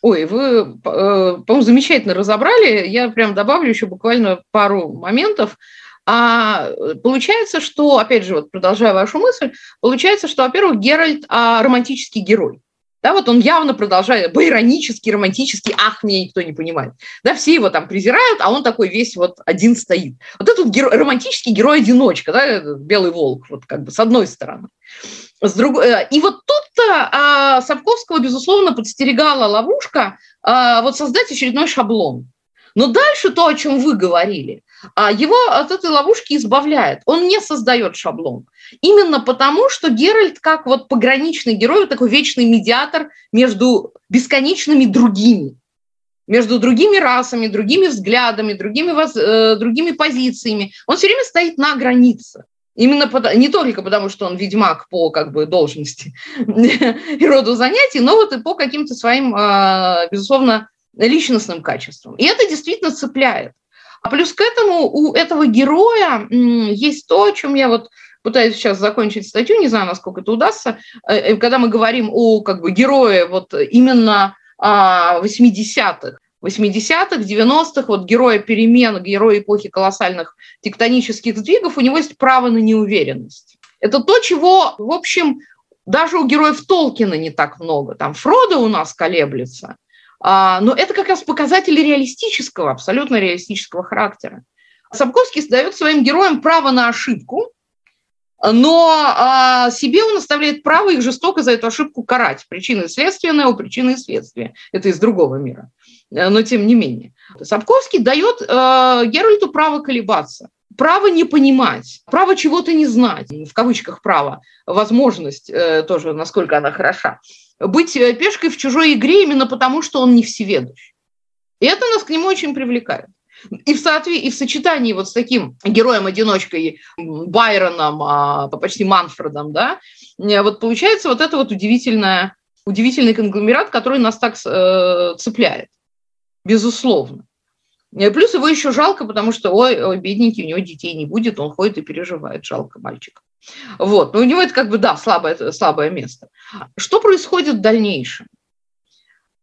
Ой, вы, э, по-моему, замечательно разобрали. Я прям добавлю еще буквально пару моментов. А получается, что, опять же, вот продолжая вашу мысль, получается, что, во-первых, Геральт а, романтический герой. Да, вот он явно продолжает, иронический, романтический, ах, меня никто не понимает. Да, все его там презирают, а он такой весь вот один стоит. Вот этот геро, романтический герой-одиночка, да, белый волк, вот как бы с одной стороны. С другой, э, и вот тут-то а, Сапковского, безусловно, подстерегала ловушка а, вот создать очередной шаблон. Но дальше то, о чем вы говорили, его от этой ловушки избавляет. Он не создает шаблон. Именно потому, что Геральт, как вот пограничный герой, такой вечный медиатор между бесконечными другими, между другими расами, другими взглядами, другими, воз, э, другими позициями. Он все время стоит на границе. Именно потому, не только потому, что он ведьмак по как бы должности и роду занятий, но вот и по каким-то своим, э, безусловно, личностным качеством. И это действительно цепляет. А плюс к этому у этого героя есть то, о чем я вот пытаюсь сейчас закончить статью, не знаю, насколько это удастся, э, э, когда мы говорим о как бы герое вот именно 80-х, 80-х, 90-х, вот героя перемен, героя эпохи колоссальных тектонических сдвигов, у него есть право на неуверенность. Это то, чего, в общем, даже у героев Толкина не так много. Там Фродо у нас колеблется, но это как раз показатели реалистического, абсолютно реалистического характера. Сапковский дает своим героям право на ошибку, но а, себе он оставляет право их жестоко за эту ошибку карать. Причины следствия, причины и следствия. Это из другого мира. Э, но тем не менее. Сапковский дает э, Геральту право колебаться право не понимать, право чего-то не знать, в кавычках право, возможность э, тоже, насколько она хороша, быть э, пешкой в чужой игре именно потому, что он не всеведущ. И это нас к нему очень привлекает. И в, соответ... и в сочетании вот с таким героем-одиночкой Байроном, а, почти Манфредом, да, э, вот получается вот это вот удивительное, удивительный конгломерат, который нас так э, цепляет, безусловно. Э, плюс его еще жалко, потому что, ой, ой, бедненький, у него детей не будет, он ходит и переживает, жалко мальчика. Вот, но у него это как бы, да, слабое, слабое место. Что происходит в дальнейшем?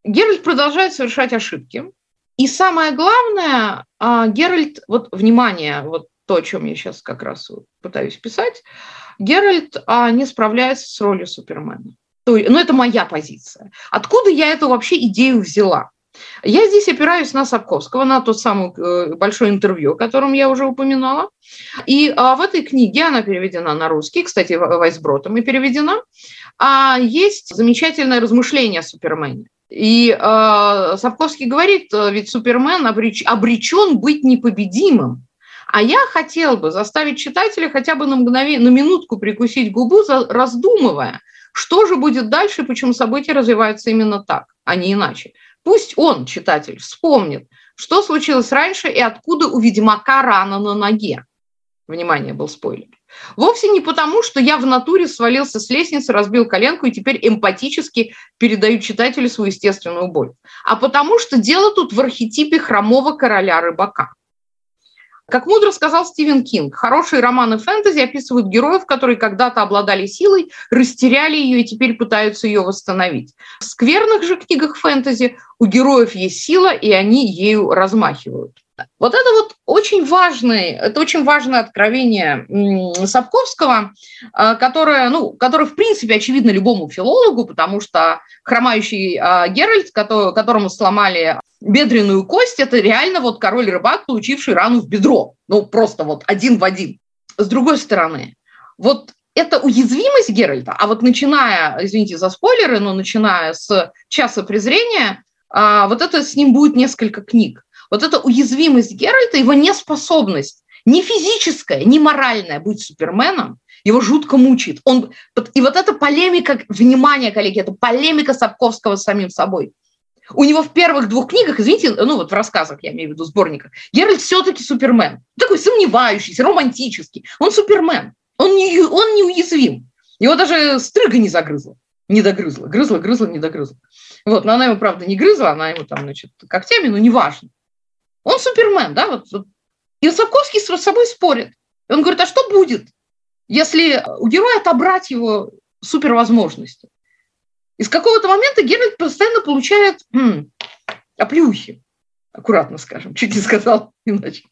Геральт продолжает совершать ошибки. И самое главное, а, Геральт, вот внимание, вот то, о чем я сейчас как раз пытаюсь писать, Геральт а, не справляется с ролью Супермена. То, ну, это моя позиция. Откуда я эту вообще идею взяла? Я здесь опираюсь на Сапковского, на тот самый э, большой интервью, о котором я уже упоминала. И а, в этой книге, она переведена на русский, кстати, Вайсбротом и переведена, а, есть замечательное размышление о Супермене. И э, Сапковский говорит, э, ведь Супермен обреч, обречен быть непобедимым. А я хотел бы заставить читателя хотя бы на мгновение, на минутку прикусить губу, раздумывая, что же будет дальше, почему события развиваются именно так, а не иначе. Пусть он, читатель, вспомнит, что случилось раньше и откуда у ведьмака рана на ноге. Внимание, был спойлер. Вовсе не потому, что я в натуре свалился с лестницы, разбил коленку и теперь эмпатически передаю читателю свою естественную боль, а потому что дело тут в архетипе хромого короля рыбака. Как мудро сказал Стивен Кинг, хорошие романы фэнтези описывают героев, которые когда-то обладали силой, растеряли ее и теперь пытаются ее восстановить. В скверных же книгах фэнтези у героев есть сила, и они ею размахивают. Вот это вот очень важное, это очень важное откровение Сапковского, а, которое, ну, которое, в принципе, очевидно любому филологу, потому что хромающий а, Геральт, которому сломали бедренную кость, это реально вот король-рыбак, получивший рану в бедро. Ну, просто вот один в один. С другой стороны, вот это уязвимость Геральта, а вот начиная, извините за спойлеры, но начиная с «Часа презрения», а, вот это с ним будет несколько книг вот эта уязвимость Геральта, его неспособность, не физическая, не моральная быть Суперменом, его жутко мучает. Он, и вот эта полемика, внимание, коллеги, это полемика Сапковского с самим собой. У него в первых двух книгах, извините, ну вот в рассказах, я имею в виду сборниках, Геральт все-таки Супермен. Такой сомневающийся, романтический. Он Супермен. Он не, он неуязвим. Его даже стрыга не загрызла. Не догрызла. Грызла, грызла, не догрызла. Вот, но она ему, правда, не грызла, она ему там, значит, когтями, но неважно. Он Супермен, да, вот. И Сапковский с собой спорит. И он говорит, а что будет, если у героя отобрать его супервозможности? И с какого-то момента Геральт постоянно получает м, оплюхи, аккуратно скажем, чуть не сказал иначе.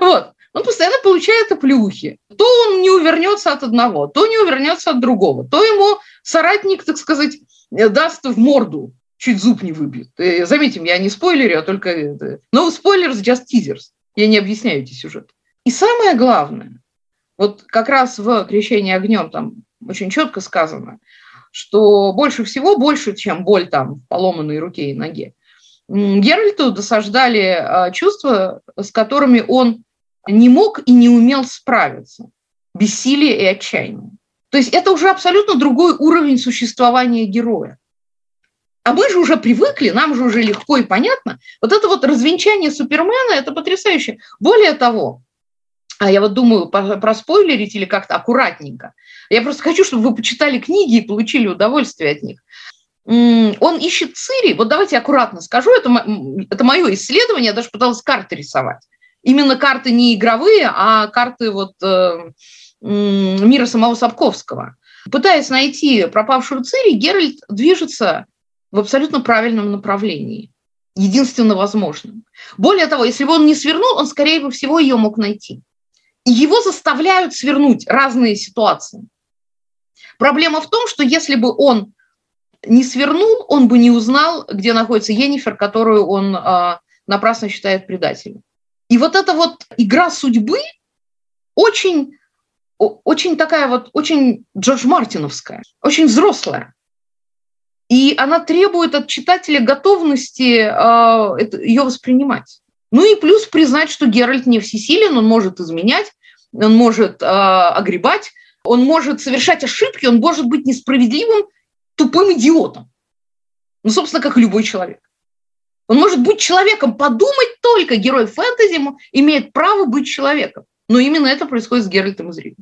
Вот. Он постоянно получает оплюхи. То он не увернется от одного, то не увернется от другого, то ему соратник, так сказать, даст в морду чуть зуб не выбьет. Э, заметим, я не спойлерю, а только... No spoilers, just teasers. Я не объясняю эти сюжеты. И самое главное, вот как раз в «Крещении огнем» там очень четко сказано, что больше всего, больше, чем боль там в поломанной руке и ноге, Геральту досаждали а, чувства, с которыми он не мог и не умел справиться. Бессилие и отчаяние. То есть это уже абсолютно другой уровень существования героя. А мы же уже привыкли, нам же уже легко и понятно. Вот это вот развенчание Супермена, это потрясающе. Более того, а я вот думаю проспойлерить или как-то аккуратненько. Я просто хочу, чтобы вы почитали книги и получили удовольствие от них. Он ищет Цири, вот давайте аккуратно скажу, это, это мое исследование, я даже пыталась карты рисовать. Именно карты не игровые, а карты вот э, мира самого Сапковского. Пытаясь найти пропавшую Цири, Геральт движется в абсолютно правильном направлении, единственно возможным. Более того, если бы он не свернул, он, скорее всего, ее мог найти. И его заставляют свернуть разные ситуации. Проблема в том, что если бы он не свернул, он бы не узнал, где находится Енифер, которую он э, напрасно считает предателем. И вот эта вот игра судьбы очень, очень такая вот, очень Джордж Мартиновская, очень взрослая. И она требует от читателя готовности э, ее воспринимать. Ну и плюс признать, что Геральт не всесилен, он может изменять, он может э, огребать, он может совершать ошибки, он может быть несправедливым, тупым идиотом. Ну, собственно, как любой человек. Он может быть человеком, подумать только, герой фэнтези имеет право быть человеком. Но именно это происходит с Геральтом из Рима.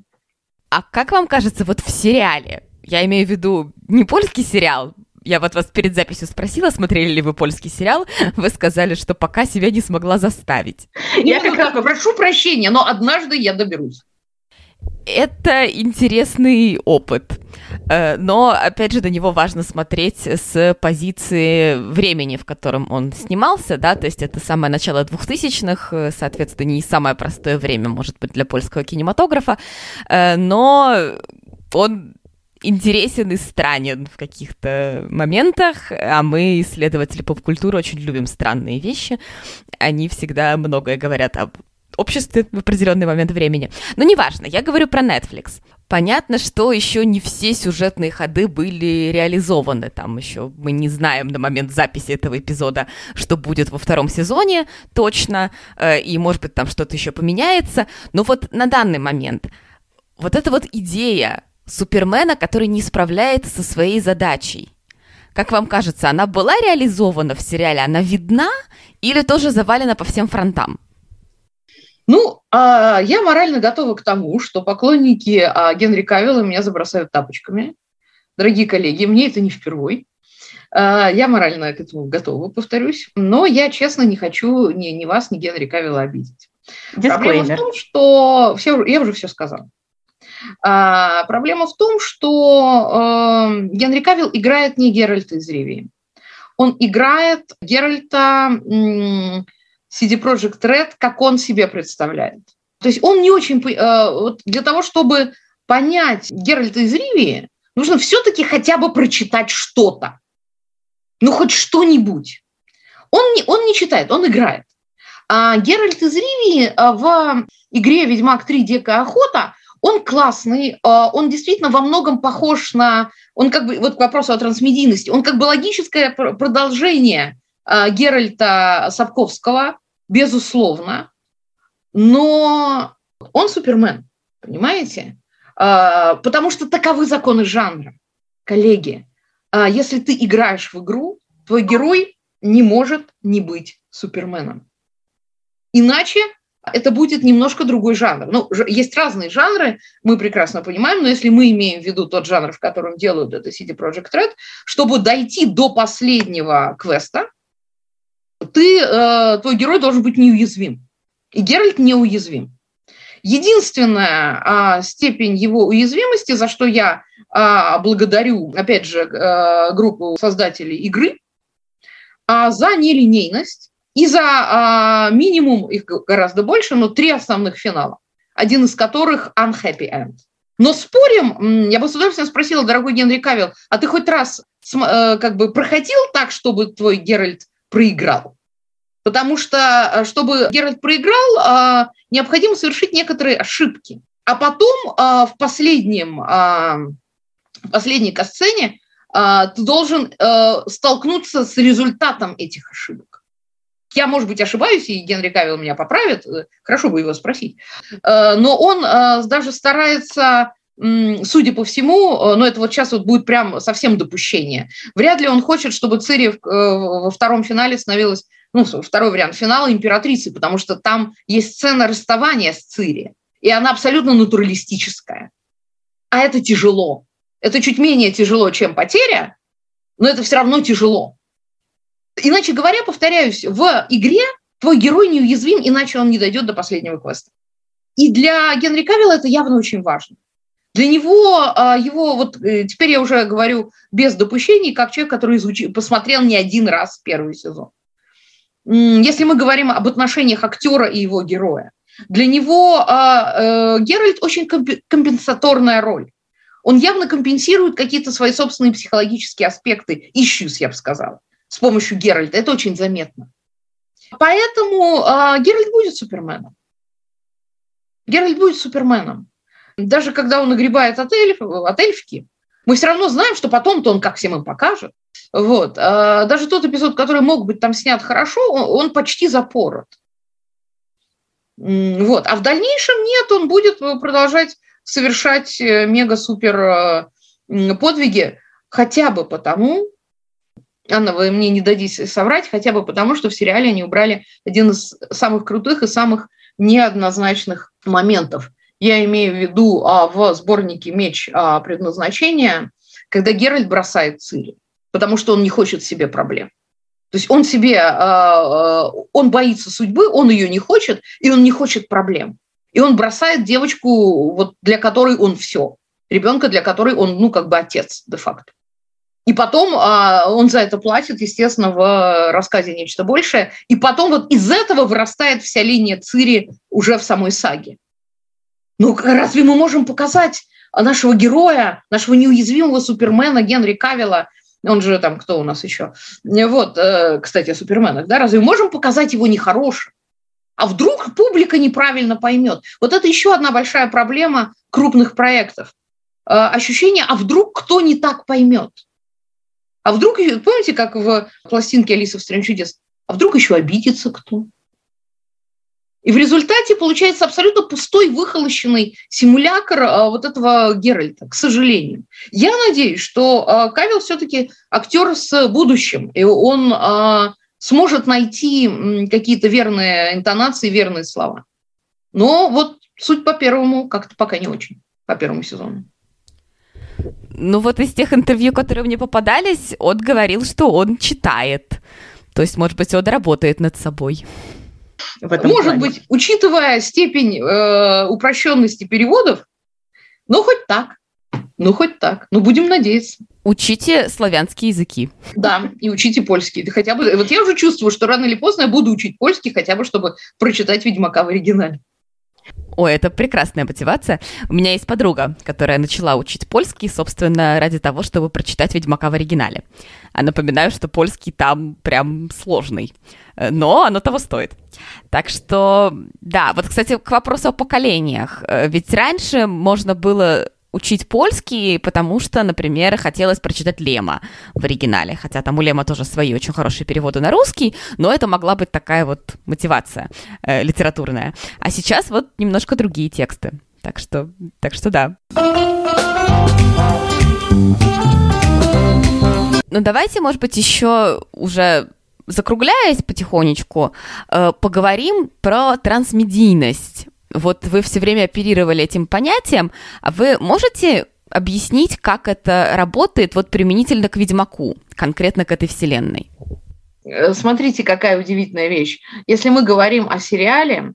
А как вам кажется, вот в сериале, я имею в виду не польский сериал, я вот вас перед записью спросила, смотрели ли вы польский сериал, вы сказали, что пока себя не смогла заставить. Я как раз прошу прощения, но однажды я доберусь. Это интересный опыт. Э, но, опять же, до него важно смотреть с позиции времени, в котором он снимался, да, то есть это самое начало 2000-х, э, соответственно, не самое простое время, может быть, для польского кинематографа, э, но он интересен и странен в каких-то моментах, а мы, исследователи поп-культуры, очень любим странные вещи. Они всегда многое говорят об обществе в определенный момент времени. Но неважно, я говорю про Netflix. Понятно, что еще не все сюжетные ходы были реализованы. Там еще мы не знаем на момент записи этого эпизода, что будет во втором сезоне точно, э, и, может быть, там что-то еще поменяется. Но вот на данный момент вот эта вот идея Супермена, который не справляется со своей задачей. Как вам кажется, она была реализована в сериале? Она видна или тоже завалена по всем фронтам? Ну, а, я морально готова к тому, что поклонники а, Генри Кавилла меня забросают тапочками. Дорогие коллеги, мне это не впервой. А, я морально к этому готова, повторюсь. Но я, честно, не хочу ни, ни вас, ни Генри Кавилла обидеть. Проблема в том, что... Все, я уже все сказала. А, проблема в том, что э, Генри Кавилл играет не Геральта из Ривии. Он играет Геральта э, CD Projekt Red, как он себе представляет. То есть он не очень... Э, вот для того, чтобы понять Геральта из Ривии, нужно все-таки хотя бы прочитать что-то. Ну, хоть что-нибудь. Он не, он не читает, он играет. А Геральт из Ривии в игре «Ведьмак 3. Дикая охота» он классный, а, он действительно во многом похож на... Он как бы, вот к вопросу о трансмедийности, он как бы логическое продолжение а, Геральта Сапковского, безусловно, но он супермен, понимаете? Потому что таковы законы жанра. Коллеги, если ты играешь в игру, твой герой не может не быть суперменом. Иначе это будет немножко другой жанр. Ну, есть разные жанры, мы прекрасно понимаем, но если мы имеем в виду тот жанр, в котором делают это CD Project Red, чтобы дойти до последнего квеста, ты, э, твой герой должен быть неуязвим. И Геральт неуязвим. Единственная а, степень его уязвимости, за что я а, благодарю, опять же, а, группу создателей игры, а, за нелинейность, и за а, минимум, их гораздо больше, но три основных финала, один из которых unhappy end. Но спорим, я бы с удовольствием спросила, дорогой Генри Кавилл, а ты хоть раз э, как бы проходил так, чтобы твой Геральт проиграл? Потому что, э, чтобы Геральт проиграл, а, необходимо совершить некоторые ошибки. А потом в последнем, в последней касцене ты должен э, столкнуться с результатом этих ошибок. Я, может быть, ошибаюсь, и Генри Кавилл меня поправит, э, хорошо бы его спросить. Э, но он э, даже старается судя по всему, но это вот сейчас вот будет прям совсем допущение. Вряд ли он хочет, чтобы Цири во втором финале становилась, ну, второй вариант финала императрицей, потому что там есть сцена расставания с Цири, и она абсолютно натуралистическая. А это тяжело. Это чуть менее тяжело, чем потеря, но это все равно тяжело. Иначе говоря, повторяюсь, в игре твой герой неуязвим, иначе он не дойдет до последнего квеста. И для Генри Кавилла это явно очень важно. Для него, а, его, вот э, теперь я уже говорю без допущений, как человек, который изучил, посмотрел не один раз первый сезон. Если мы говорим об отношениях актера и его героя, для него а, э, Геральт очень компенсаторная роль. Он явно компенсирует какие-то свои собственные психологические аспекты, issues, я бы сказала с помощью Геральта. Это очень заметно. Поэтому э, Геральт будет Суперменом. Геральт будет Суперменом. Даже когда он нагребает от, эльф, мы все равно знаем, что потом-то он как всем им покажет. Вот. А даже тот эпизод, который мог быть там снят хорошо, он, он почти запорот. Вот. А в дальнейшем нет, он будет продолжать совершать э, мега-супер э, подвиги, хотя бы потому, Анна, вы мне не дадите соврать, хотя бы потому, что в сериале они убрали один из самых крутых и самых неоднозначных моментов. Я имею в виду а, в сборнике «Меч а, предназначения», когда Геральт бросает Цири, потому что он не хочет себе проблем. То есть он себе, а, а, он боится судьбы, он ее не хочет, и он не хочет проблем. И он бросает девочку, вот, для которой он все. Ребенка, для которой он, ну, как бы отец де-факто. И потом а, он за это платит, естественно, в рассказе «Нечто большее». И потом вот из этого вырастает вся линия Цири уже в самой саге. Ну, разве мы можем показать нашего героя, нашего неуязвимого супермена Генри Кавилла, он же там, кто у нас еще? Вот, э, кстати, о суперменах, да, разве можем показать его нехорошим? А вдруг публика неправильно поймет? Вот это еще одна большая проблема крупных проектов. Э, ощущение, а вдруг кто не так поймет? А вдруг, помните, как в пластинке Алисы в стране чудес, а вдруг еще обидится кто? И в результате получается абсолютно пустой, выхолощенный симулятор а, вот этого Геральта, к сожалению. Я надеюсь, что а, все-таки актер с будущим, и он а, сможет найти какие-то верные интонации, верные слова. Но вот суть по первому как-то пока не очень, по первому сезону. Ну вот из тех интервью, которые мне попадались, он говорил, что он читает. То есть, может быть, он работает над собой. в этом Может плане. быть, учитывая степень э, упрощенности переводов, ну хоть так. Ну, хоть так. Ну, будем надеяться. Учите славянские языки. Да, и учите польский. Да хотя бы... Вот я уже чувствую, что рано или поздно я буду учить польский, хотя бы, чтобы прочитать «Ведьмака» в оригинале. Ой, это прекрасная мотивация. У меня есть подруга, которая начала учить польский, собственно, ради того, чтобы прочитать «Ведьмака» в оригинале. А напоминаю, что польский там прям сложный, но оно того стоит. Так что, да, вот, кстати, к вопросу о поколениях. Ведь раньше можно было учить польский, потому что, например, хотелось прочитать Лема в оригинале, хотя там у Лема тоже свои очень хорошие переводы на русский, но это могла быть такая вот мотивация э, литературная. А сейчас вот немножко другие тексты. Так что, так что да. Ну давайте, может быть, еще уже закругляясь потихонечку, э, поговорим про трансмедийность вот вы все время оперировали этим понятием, а вы можете объяснить, как это работает вот применительно к Ведьмаку, конкретно к этой вселенной? Э, смотрите, какая удивительная вещь. Если мы говорим о сериале,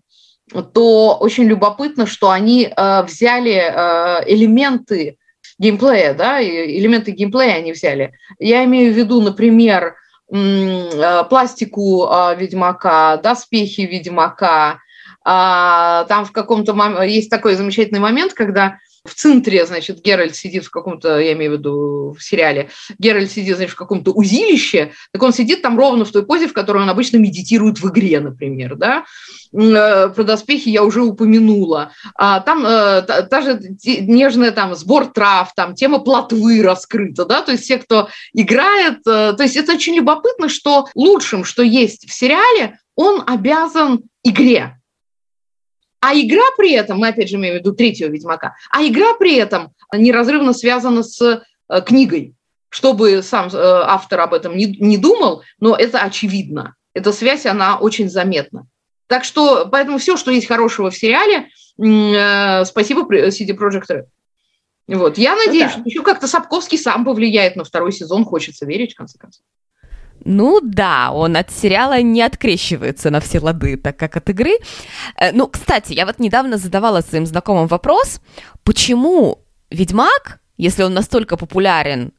то очень любопытно, что они э, взяли э, элементы геймплея, да, элементы геймплея они взяли. Я имею в виду, например, э, пластику э, Ведьмака, доспехи Ведьмака, а, там в каком-то есть такой замечательный момент, когда в центре, значит, Геральт сидит в каком-то, я имею в виду в сериале, Геральт сидит, значит, в каком-то узилище, так он сидит там ровно в той позе, в которой он обычно медитирует в игре, например, да. Э, про доспехи я уже упомянула. А там э, та, та же нежная там сбор трав, там тема плотвы раскрыта, да, то есть все, кто играет, э, то есть это очень любопытно, что лучшим, что есть в сериале, он обязан игре, а игра при этом, мы опять же имеем в виду третьего Ведьмака, а игра при этом неразрывно связана с э, книгой. Чтобы сам э, автор об этом не, не думал, но это очевидно. Эта связь, она очень заметна. Так что, поэтому все, что есть хорошего в сериале, э, спасибо CD Projekt Red. Вот. Я надеюсь, ну, да. что еще как-то Сапковский сам повлияет на второй сезон, хочется верить, в конце концов. Ну да, он от сериала не открещивается на все лады, так как от игры. Э, ну, кстати, я вот недавно задавала своим знакомым вопрос, почему Ведьмак, если он настолько популярен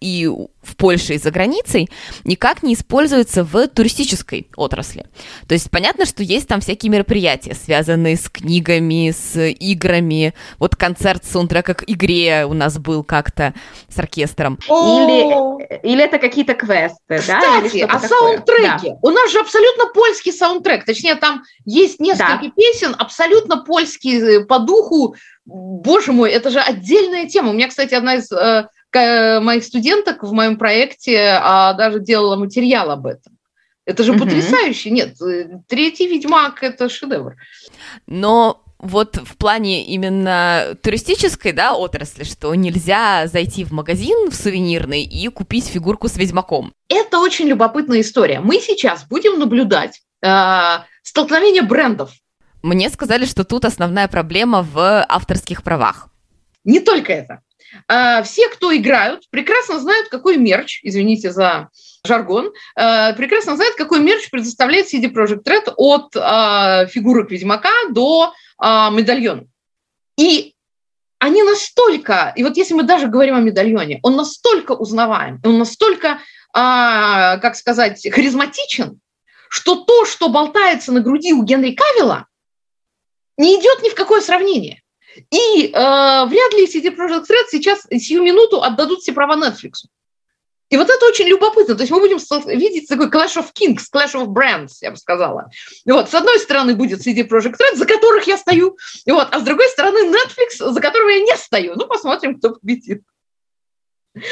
и в Польше, и за границей, никак не используется в туристической отрасли. То есть понятно, что есть там всякие мероприятия, связанные с книгами, с играми. Вот концерт саундтрека к игре у нас был как-то с оркестром. Или, или это какие-то квесты, Кстати, да? о саундтреке. Да. У нас же абсолютно польский саундтрек. Точнее, там есть несколько да. песен, абсолютно польские по духу. Боже мой, это же отдельная тема. У меня, кстати, одна из э, моих студенток в моем проекте а, даже делала материал об этом. Это же угу. потрясающе. Нет, э, третий Ведьмак – это шедевр. Но вот в плане именно туристической да, отрасли, что нельзя зайти в магазин в сувенирный и купить фигурку с ведьмаком. Это очень любопытная история. Мы сейчас будем наблюдать э, столкновение брендов. Мне сказали, что тут основная проблема в авторских правах. Не только это. А, все, кто играют, прекрасно знают, какой мерч, извините за жаргон, а, прекрасно знают, какой мерч предоставляет CD Projekt Red от а, фигурок Ведьмака до медальона. И они настолько, и вот если мы даже говорим о медальоне, он настолько узнаваем, он настолько, как сказать, харизматичен, что то, что болтается на груди у Генри Кавилла, не идет ни в какое сравнение. И э, вряд ли CD Projekt Red сейчас сию минуту отдадут все права Netflix. И вот это очень любопытно. То есть мы будем видеть такой Clash of Kings, Clash of Brands, я бы сказала. Вот, с одной стороны будет CD Projekt Red, за которых я стою, вот, а с другой стороны Netflix, за которого я не стою. Ну, посмотрим, кто победит.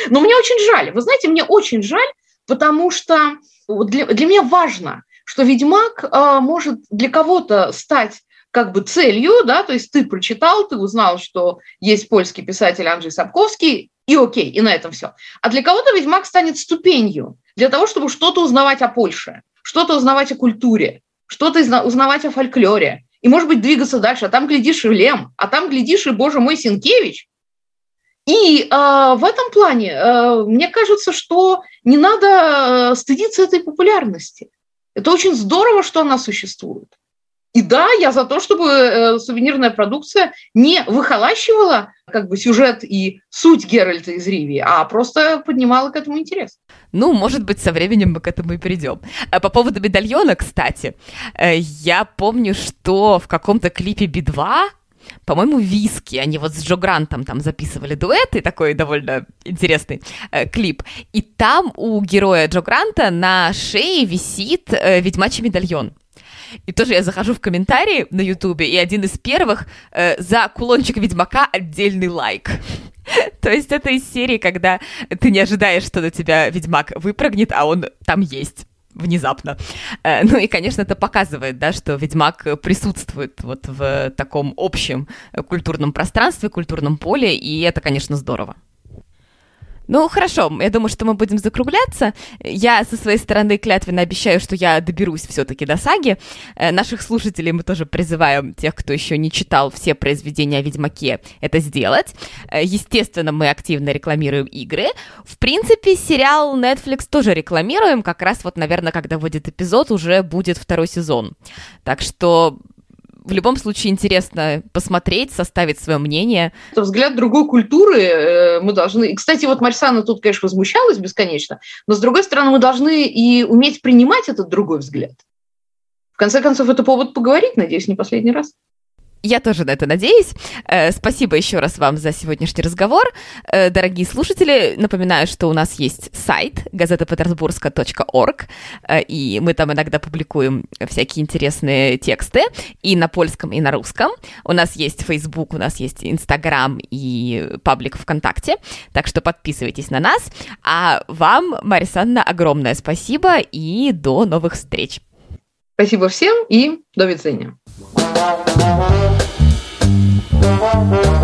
Но мне очень жаль. Вы знаете, мне очень жаль, потому что для, для меня важно, что «Ведьмак» э, может для кого-то стать как бы целью, да, то есть ты прочитал, ты узнал, что есть польский писатель Анджей Сапковский, и окей, и на этом все. А для кого-то Ведьмак станет ступенью для того, чтобы что-то узнавать о Польше, что-то узнавать о культуре, что-то узнавать о фольклоре, и, может быть, двигаться дальше. А там, глядишь, и Лем, а там, глядишь, и, боже мой, Сенкевич. И э, в этом плане э, мне кажется, что не надо э, стыдиться этой популярности. Это очень здорово, что она существует. И да, я за то, чтобы э, сувенирная продукция не выхолащивала как бы сюжет и суть Геральта из Ривии, а просто поднимала к этому интерес. Ну, может быть, со временем мы к этому и перейдем. А по поводу медальона, кстати, э, я помню, что в каком-то клипе Би-2 по-моему, виски. Они вот с Джо Грантом там записывали дуэт, и такой довольно интересный э, клип. И там у героя Джо Гранта на шее висит э, ведьмачий медальон. И тоже я захожу в комментарии на Ютубе, и один из первых э, за кулончик Ведьмака отдельный лайк. То есть это из серии, когда ты не ожидаешь, что на тебя Ведьмак выпрыгнет, а он там есть внезапно. Э, ну и, конечно, это показывает, да, что Ведьмак присутствует вот в таком общем культурном пространстве, культурном поле, и это, конечно, здорово. Ну, хорошо, я думаю, что мы будем закругляться. Я со своей стороны клятвенно обещаю, что я доберусь все-таки до саги. Э, наших слушателей мы тоже призываем, тех, кто еще не читал все произведения о Ведьмаке, это сделать. Э, естественно, мы активно рекламируем игры. В принципе, сериал Netflix тоже рекламируем. Как раз вот, наверное, когда выйдет эпизод, уже будет второй сезон. Так что в любом случае интересно посмотреть, составить свое мнение. Это взгляд другой культуры э, мы должны... И, кстати, вот Марсана тут, конечно, возмущалась бесконечно, но, с другой стороны, мы должны и уметь принимать этот другой взгляд. В конце концов, это повод поговорить, надеюсь, не последний раз. Я тоже на это надеюсь. Э, спасибо еще раз вам за сегодняшний разговор. Э, дорогие слушатели, напоминаю, что у нас есть сайт газетапетербургска.орг, э, и мы там иногда публикуем всякие интересные тексты и на польском, и на русском. У нас есть Facebook, у нас есть Инстаграм и паблик ВКонтакте, так что подписывайтесь на нас. А вам, Марисанна, огромное спасибо и до новых встреч. Спасибо всем и до свидания. Thank you.